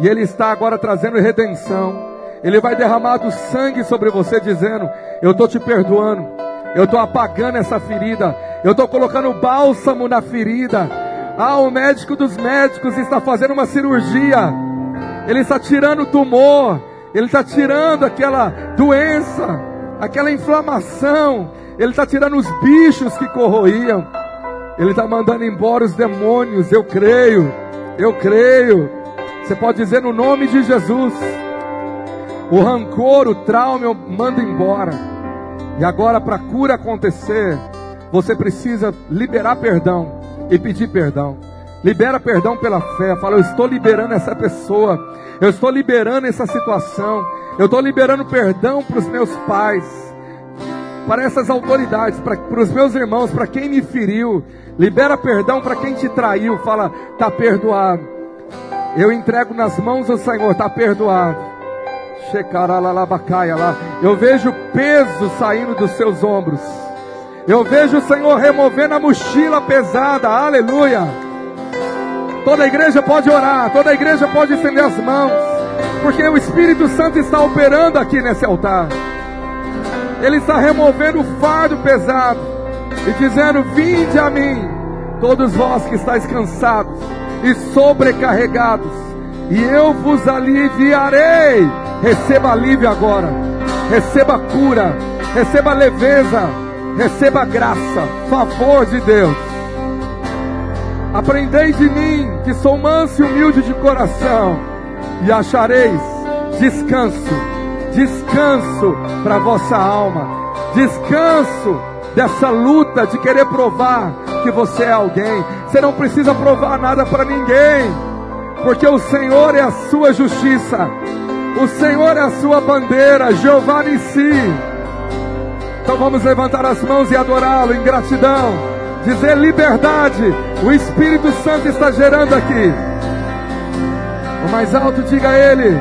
[SPEAKER 1] E Ele está agora trazendo redenção. Ele vai derramar do sangue sobre você, dizendo: Eu estou te perdoando, eu estou apagando essa ferida, eu estou colocando bálsamo na ferida. Ah, o médico dos médicos está fazendo uma cirurgia, ele está tirando o tumor, ele está tirando aquela doença, aquela inflamação, ele está tirando os bichos que corroíam, ele está mandando embora os demônios. Eu creio, eu creio. Você pode dizer no nome de Jesus: o rancor, o trauma, eu mando embora. E agora, para a cura acontecer, você precisa liberar perdão e pedir perdão. Libera perdão pela fé. Fala, eu estou liberando essa pessoa. Eu estou liberando essa situação. Eu estou liberando perdão para os meus pais, para essas autoridades, para, os meus irmãos, para quem me feriu. Libera perdão para quem te traiu. Fala, está perdoado. Eu entrego nas mãos do Senhor, está perdoado. Shekaralalabacaia lá. Eu vejo peso saindo dos seus ombros. Eu vejo o Senhor removendo a mochila pesada. Aleluia. Toda a igreja pode orar, toda a igreja pode estender as mãos, porque o Espírito Santo está operando aqui nesse altar. Ele está removendo o fardo pesado e dizendo: Vinde a mim, todos vós que estáis cansados e sobrecarregados, e eu vos aliviarei. Receba alívio agora, receba cura, receba leveza, receba graça, favor de Deus. Aprendei de mim, que sou manso e humilde de coração, e achareis descanso, descanso para vossa alma, descanso dessa luta de querer provar que você é alguém. Você não precisa provar nada para ninguém, porque o Senhor é a sua justiça, o Senhor é a sua bandeira, Jeová em si. Então vamos levantar as mãos e adorá-lo em gratidão dizer liberdade. O Espírito Santo está gerando aqui. O mais alto, diga a Ele: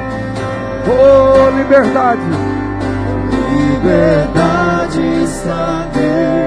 [SPEAKER 1] Oh, liberdade.
[SPEAKER 2] Liberdade está nele.